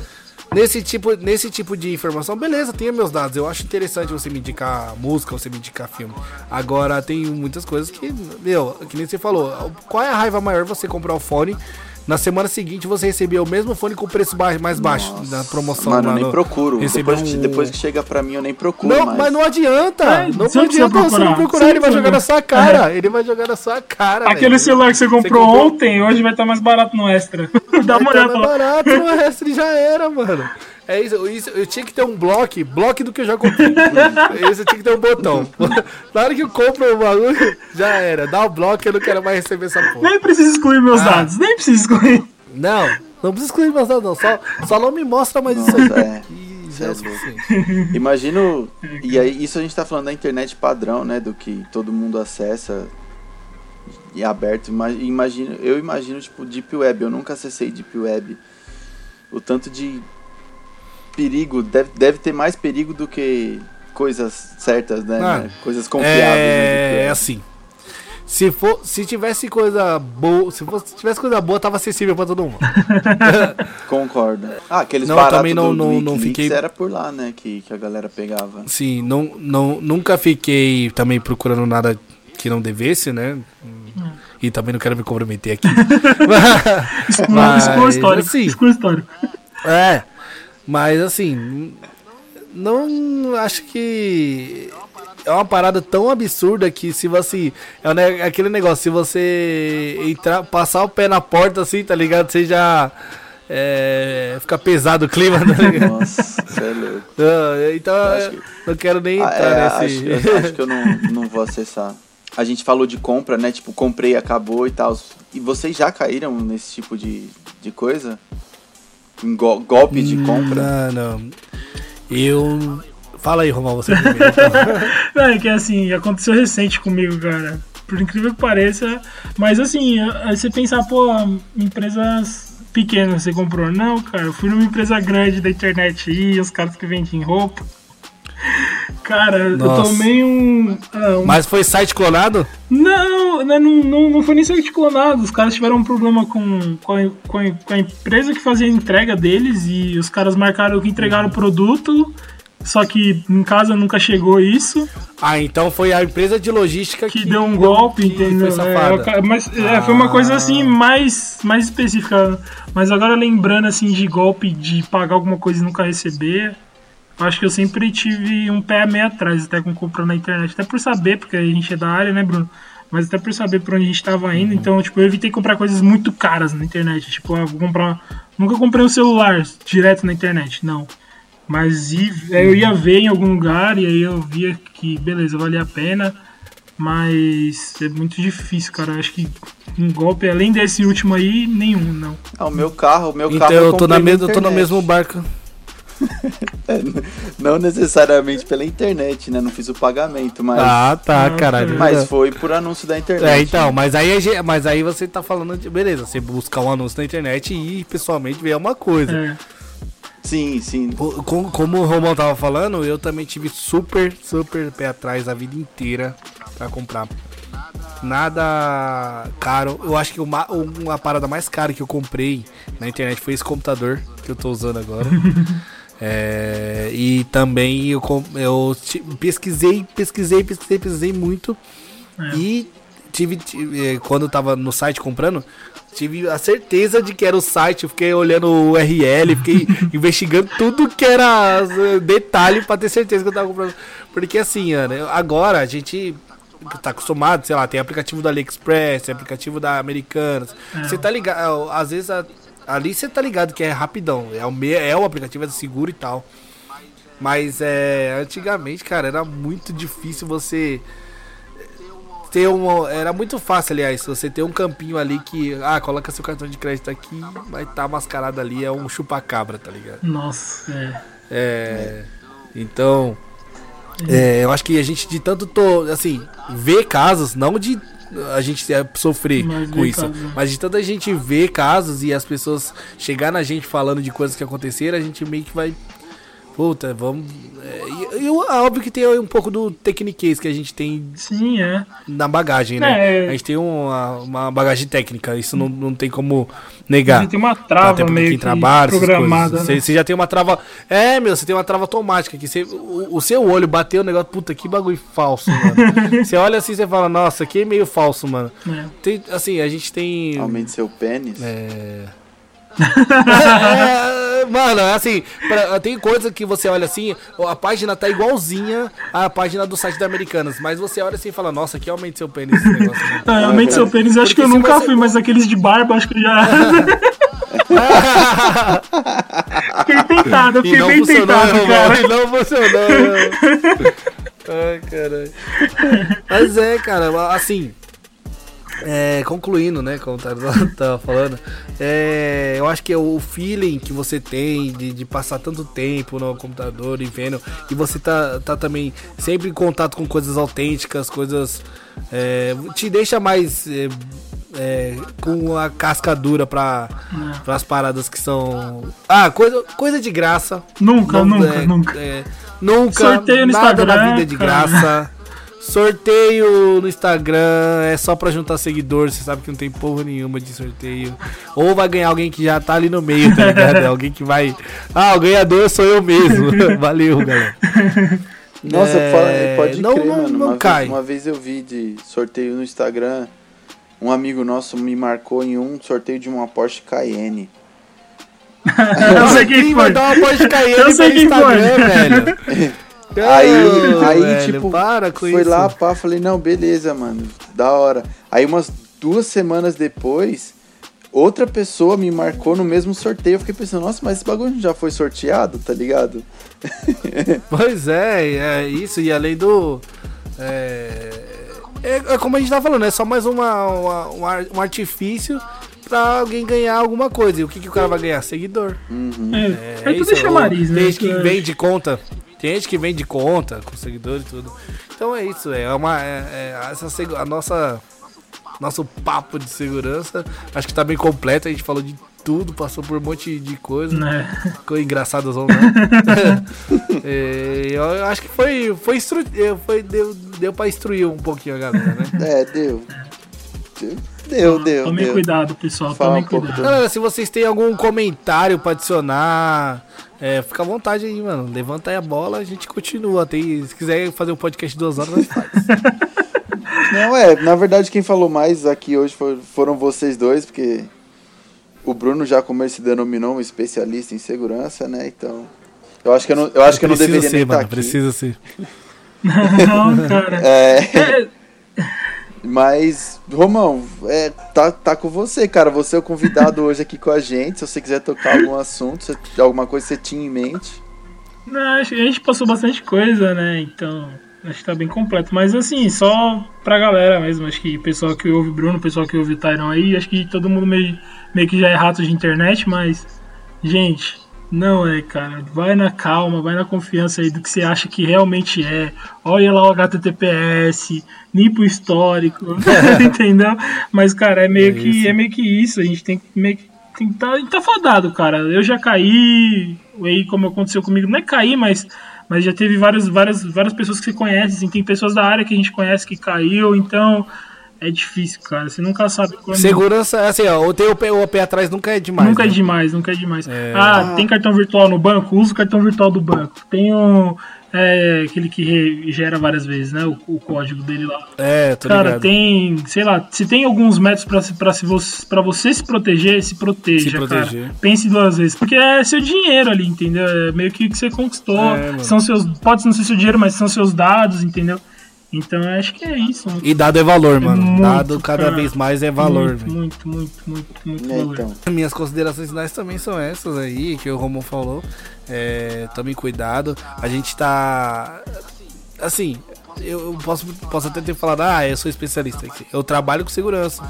Nesse tipo, nesse tipo de informação, beleza, tenha meus dados. Eu acho interessante você me indicar música, você me indicar filme. Agora, tem muitas coisas que, meu, que nem você falou. Qual é a raiva maior você comprar o fone? Na semana seguinte você receber o mesmo fone com preço ba- mais baixo Nossa, na promoção. Mano, lá eu nem procuro. Depois, que- um- depois que chega pra mim, eu nem procuro Não, mais. mas não adianta. É, não você adianta você não procurar. Você ele vai jogar na sua cara. Ele vai jogar na sua cara. Aquele velho. celular que você comprou comprou- ontem, hoje vai estar mais barato no extra. Dá uma Vai tá olhada mais lá. barato, no resto ele já era, mano. É isso, isso, eu tinha que ter um bloco, bloco do que eu já comprei. Esse eu tinha que ter um botão. Na hora que eu compro o bagulho, já era. Dá o bloco, eu não quero mais receber essa porra. Nem precisa excluir meus Ah. dados, nem precisa excluir. Não, não precisa excluir meus dados, não. Só, só não me mostra mais isso Nossa, aí. é. E já é é suficiente. Imagino. E aí, isso a gente tá falando da internet padrão, né? Do que todo mundo acessa e aberto. Ima- Imagino, eu imagino, tipo, Deep Web. Eu nunca acessei Deep Web. O tanto de perigo. Deve, deve ter mais perigo do que coisas certas, né? Ah, né? Coisas confiáveis. né, É Web. assim. Se, for, se tivesse coisa boa, se, fosse, se tivesse coisa boa, tava acessível pra todo mundo. Concordo. Ah, aqueles Não, baratos também não- do, do não- não fiquei- era por lá, né? Que, que a galera pegava. Sim, não, não, nunca fiquei também procurando nada que não devesse, né? E também não quero me comprometer aqui. Exclua o histórico. assim, histórico. é, mas assim, não acho que é uma parada tão absurda que se você. É aquele negócio, se você entrar, passar o pé na porta assim, tá ligado? Você já. É, fica pesado o clima, tá ligado? Nossa, você é louco. Ah, Então, acho que- não quero nem Ah, entrar é, nesse. acho, eu acho que eu não, não vou acessar. A gente falou de compra, né? Tipo, comprei, acabou e tal. E vocês já caíram nesse tipo de, de coisa? Go- golpe de compra? Não, não. Eu. Fala aí, Romão, você primeiro. Não, é que assim, aconteceu recente comigo, cara. Por incrível que pareça. Mas assim, aí você pensar, pô, empresas pequenas você comprou. Não, cara, eu fui numa empresa grande da internet aí, os caras que vendem roupa. Cara, Nossa. eu tomei um. ah, um- Mas foi site clonado? Não, né, não, não, não foi nem site clonado. Os caras tiveram um problema com, com, a, com, a, com a empresa que fazia a entrega deles e os caras marcaram que entregaram o produto. Só que em casa nunca chegou isso. Ah, então foi a empresa de logística que, que deu um golpe, que entendeu? Foi É, mas é, foi uma coisa assim mais, mais específica. Mas agora lembrando assim de golpe de pagar alguma coisa e nunca receber, eu acho que eu sempre tive um pé meio atrás, até com compra na internet. Até por saber, porque a gente é da área, né, Bruno? Mas até por saber pra onde a gente tava indo, então, tipo, eu evitei comprar coisas muito caras na internet. Tipo, ah, vou comprar. Nunca comprei um celular direto na internet, não. Mas eu ia ver em algum lugar e aí eu via que, beleza, valia a pena. Mas é muito difícil, cara. Eu acho que um golpe, além desse último aí, nenhum, não. Ah, o meu carro, o meu Então carro. eu tô, na mesma, eu tô no mesmo barco. Não necessariamente pela internet, né? Não fiz o pagamento, mas. Ah, tá, Ah, caralho. Mas foi por anúncio da internet. É, então, né? mas aí, mas aí você tá falando de. Beleza, você buscar um anúncio na internet e pessoalmente ver uma coisa. É. Sim, sim. O- com- Como o Romão tava falando, eu também tive super, super pé atrás a vida inteira pra comprar. Nada caro. Eu acho que uma, uma parada mais cara que eu comprei na internet foi esse computador que eu tô usando agora. É, e também eu, eu pesquisei, pesquisei, pesquisei, pesquisei muito. É. E tive, tive, eh, quando eu tava no site comprando, tive a certeza de que era o site. Eu fiquei olhando o URL, fiquei investigando tudo que era eh, detalhe pra ter certeza que eu tava comprando. Porque assim, Ana, agora a gente tá acostumado, sei lá, tem aplicativo da AliExpress, tem aplicativo da Americanas. É. Você tá ligado, às vezes a- ali você tá ligado que é rapidão, é o, me- é o aplicativo, é seguro e tal. Mas é, antigamente, cara, era muito difícil você ter um. Era muito fácil, aliás, você ter um campinho ali que. Ah, coloca seu cartão de crédito aqui, vai estar mascarado ali, é um chupacabra, tá ligado? Nossa, é. É. Então. é, eu acho que a gente de tanto tô, assim, ver casos, não de a gente sofrer Mas com isso, casos, né? mas de tanta gente ver casos e as pessoas chegar na gente falando de coisas que aconteceram, a gente meio que vai puta, vamos. É, e, e o- óbvio que tem um pouco do techniquez que a gente tem Sim, é. na bagagem, né? É. A gente tem uma, uma bagagem técnica, isso não, não tem como negar. Você tem uma Até trava porque meio quem que trabalha, programada. né? Você, você já tem uma trava. É, meu, você tem uma trava automática. Que você, o, o seu olho bateu o negócio, puta, que bagulho falso, mano. você olha assim e você fala, nossa, aqui é meio falso, mano. É. Tem, assim, a gente tem. Aumente seu pênis. É. É, mano, assim, pra- tem coisa que você olha assim, a página tá igualzinha à página do site da Americanas, mas você olha assim e fala, nossa, que aumente seu pênis esse negócio. mano. Ah, realmente seu pênis, acho que eu Porque nunca você- fui, mas aqueles de barba, acho que já. fiquei tentado, fiquei bem tentado, cara. E não funcionou. Ai, caralho. Mas é, cara, assim. É, concluindo, né, como tá, tava falando, é, eu acho que é o feeling que você tem de, de passar tanto tempo no computador e vendo, e você tá, tá também sempre em contato com coisas autênticas, coisas. é, te deixa mais é, é, com a casca dura pra, as paradas que são. Ah, coisa, coisa de graça. Nunca, Não, nunca, é, nunca. é, nunca. Sorteio no nada na Instagram, vida é de cara. graça. Sorteio no Instagram é só pra juntar seguidores. Você sabe que não tem porra nenhuma de sorteio. Ou vai ganhar alguém que já tá ali no meio, tá ligado? É alguém que vai. Ah, o ganhador sou eu mesmo. Valeu, galera. Nossa, É, pode não- crer, não- mano. não uma, cai. Vez, uma vez eu vi de sorteio no Instagram, um amigo nosso me marcou em um sorteio de uma Porsche Cayenne. Eu sei quem vai foi. dar uma Porsche Cayenne Eu sei quem foi. Instagram, velho. Aí, aí velho, tipo, para com foi isso. lá, pá, falei, não, beleza, mano, da hora. Aí umas duas semanas depois, outra pessoa me marcou no mesmo sorteio. Eu fiquei pensando, nossa, mas esse bagulho já foi sorteado, tá ligado? Pois é, é isso, e além do. É, é, é como a gente tá falando, é só mais uma, uma- um ar- um artifício pra alguém ganhar alguma coisa. E o que, que o cara vai ganhar? Seguidor. É, é tudo isso, chamariz, né? Gente que É. vende conta. Tem gente que vende conta com seguidor e tudo. Então é isso, é uma. É, é, essa, a nossa. Nosso papo de segurança. Acho que tá bem completo. A gente falou de tudo, passou por um monte de coisa. Né? Ficou engraçadas ou não. É, eu acho que foi. Foi, instru... foi deu, deu pra instruir um pouquinho a galera, né? É, deu. Deu, deu, deu. Tomem deu. cuidado, pessoal. Fala Tomem um pouco cuidado. Galera, se vocês têm algum comentário pra adicionar, é, fica à vontade aí, mano. Levanta aí a bola, a gente continua. Tem, se quiser fazer um podcast de duas horas, nós faz. Não, é, na verdade quem falou mais aqui hoje for- foram vocês dois, porque o Bruno já como ele se denominou um especialista em segurança, né? Então, eu acho que eu não, eu acho que eu não Precisa deveria ser, nem estar mano. aqui. Precisa ser. Não, cara. É, É, mas, Romão, é, tá, tá com você, cara. Você é o convidado hoje aqui com a gente. Se você quiser tocar algum assunto, alguma coisa que você tinha em mente. Não, acho que a gente passou bastante coisa, né? Então, acho que tá bem completo. Mas assim, só pra galera mesmo. Acho que o pessoal que ouve Bruno, o pessoal que ouve o Tyron aí, acho que todo mundo meio, meio que já é rato de internet, mas. Gente, não é, cara. Vai na calma, vai na confiança aí do que você acha que realmente é. Olha lá o HTTPS, limpa o histórico, entendeu? Mas, cara, é meio, É que, isso. é meio que isso. A gente tem que meio que tem que tá, tá fadado, cara. Eu já caí, aí como aconteceu comigo, não é cair, mas, mas já teve várias, várias, várias pessoas que você conhece, assim, tem pessoas da área que a gente conhece que caiu, então é difícil, cara. Você nunca sabe quando. Segurança, assim, ó, o ter o pé, o pé atrás nunca é demais. Nunca é né? demais, nunca é demais. Ah, tem cartão virtual no banco? Usa o cartão virtual do banco. Tem o, é, aquele que gera várias vezes, né? O, o código dele lá. É, tô Cara, ligado. tem, sei lá, se tem alguns métodos pra, pra, se você, pra você se proteger, se proteja, Se proteger. cara. Pense duas vezes. Porque é seu dinheiro ali, entendeu? É meio que o que você conquistou. É, são seus. Pode não ser seu dinheiro, mas são seus dados, entendeu? Então eu acho que é isso. E dado é valor, mano. Muito, dado cada cara. vez mais é valor, muito, velho. muito, muito, muito, muito Né, valor. então. Minhas considerações finais também são essas aí, que o Romão falou. É, tomem cuidado. A gente tá. Assim, eu posso, posso até ter falado, ah, eu sou especialista. Eu trabalho com segurança.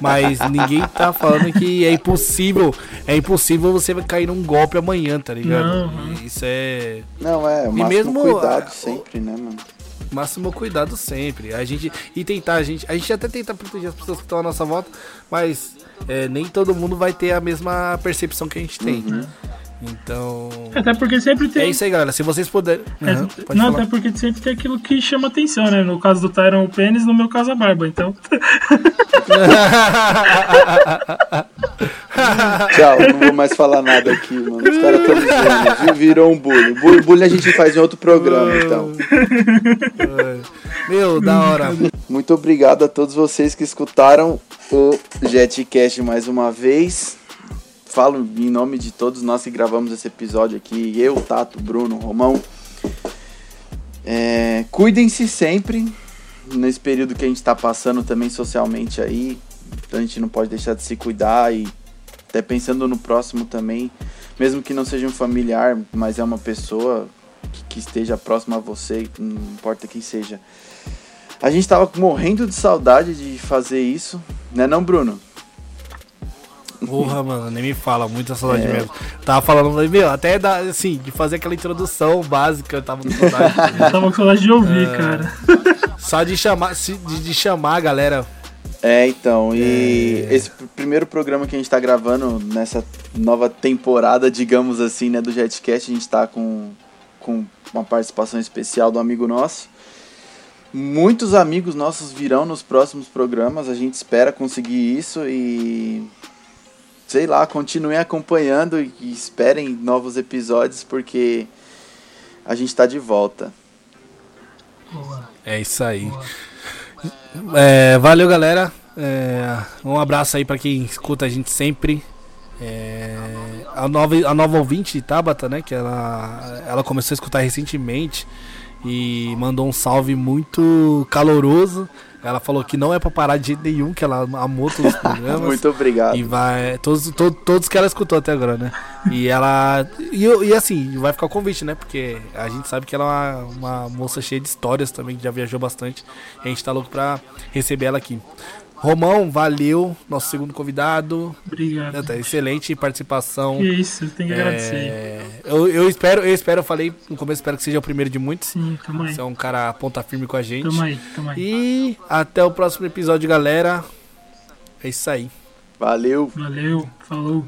Mas ninguém tá falando que é impossível. É impossível você cair num golpe amanhã, tá ligado? Não. Isso é. Não, é, o E máximo mesmo, cuidado sempre, né, mano? Máximo cuidado sempre. A gente e tentar a gente, a gente até tenta proteger as pessoas que estão à nossa volta, mas é, nem todo mundo vai ter a mesma percepção que a gente tem. Então. Até porque sempre tem. É isso aí, galera. Se vocês puderem. É, Uhum, pode não, falar. até porque sempre tem aquilo que chama atenção, né? No caso do Tyron, o pênis, no meu caso, a barba. Então, Tchau, não vou mais falar nada aqui, mano. Os caras estão me? Virou um bullying. Bullying, bullying a gente faz em outro programa, então. Meu, da hora. Muito obrigado a todos vocês que escutaram o JetCast mais uma vez. Falo em nome de todos nós que gravamos esse episódio aqui. Eu, Tato, Bruno, Romão. É, Cuidem-se sempre. Nesse período que a gente está passando também socialmente aí. A gente não pode deixar de se cuidar e até pensando no próximo também. Mesmo que não seja um familiar, mas é uma pessoa que, que esteja próxima a você, não importa quem seja. A gente tava morrendo de saudade de fazer isso, né não, Bruno? Porra, mano, nem me fala, muita saudade mesmo. Tava falando, meu, até da, assim, de fazer aquela introdução básica, eu tava com saudade. eu tava com saudade de ouvir, É. cara. Só de chamar, de, de chamar a galera. É, então, e esse pr- primeiro programa que a gente tá gravando nessa nova temporada, digamos assim, né, do Jetcast, a gente tá com, com uma participação especial do amigo nosso. Muitos amigos nossos virão nos próximos programas, a gente espera conseguir isso e sei lá, continuem acompanhando e esperem novos episódios porque a gente tá de volta. É isso aí. É, valeu, galera. É, um abraço aí pra quem escuta a gente sempre. É, a, nova, a nova ouvinte, Tabata, né? Que ela, ela começou a escutar recentemente e mandou um salve muito caloroso. Ela falou que não é pra parar de jeito nenhum, que ela amou todos os programas. Muito obrigado. E vai. Todos, to- todos que ela escutou até agora, né? E ela. E, e assim, vai ficar o convite, né? Porque a gente sabe que ela é uma, uma moça cheia de histórias também, que já viajou bastante. E a gente tá louco pra receber ela aqui. Romão, valeu, nosso segundo convidado. Obrigado. Né, tá excelente participação. Que isso, tem que agradecer. É, eu, eu espero, eu espero, eu falei no começo, espero que seja o primeiro de muitos. Sim, tamo aí. Você é um cara ponta firme com a gente. Tamo aí, tamo aí. E até o próximo episódio, galera. É isso aí. Valeu. Valeu, falou.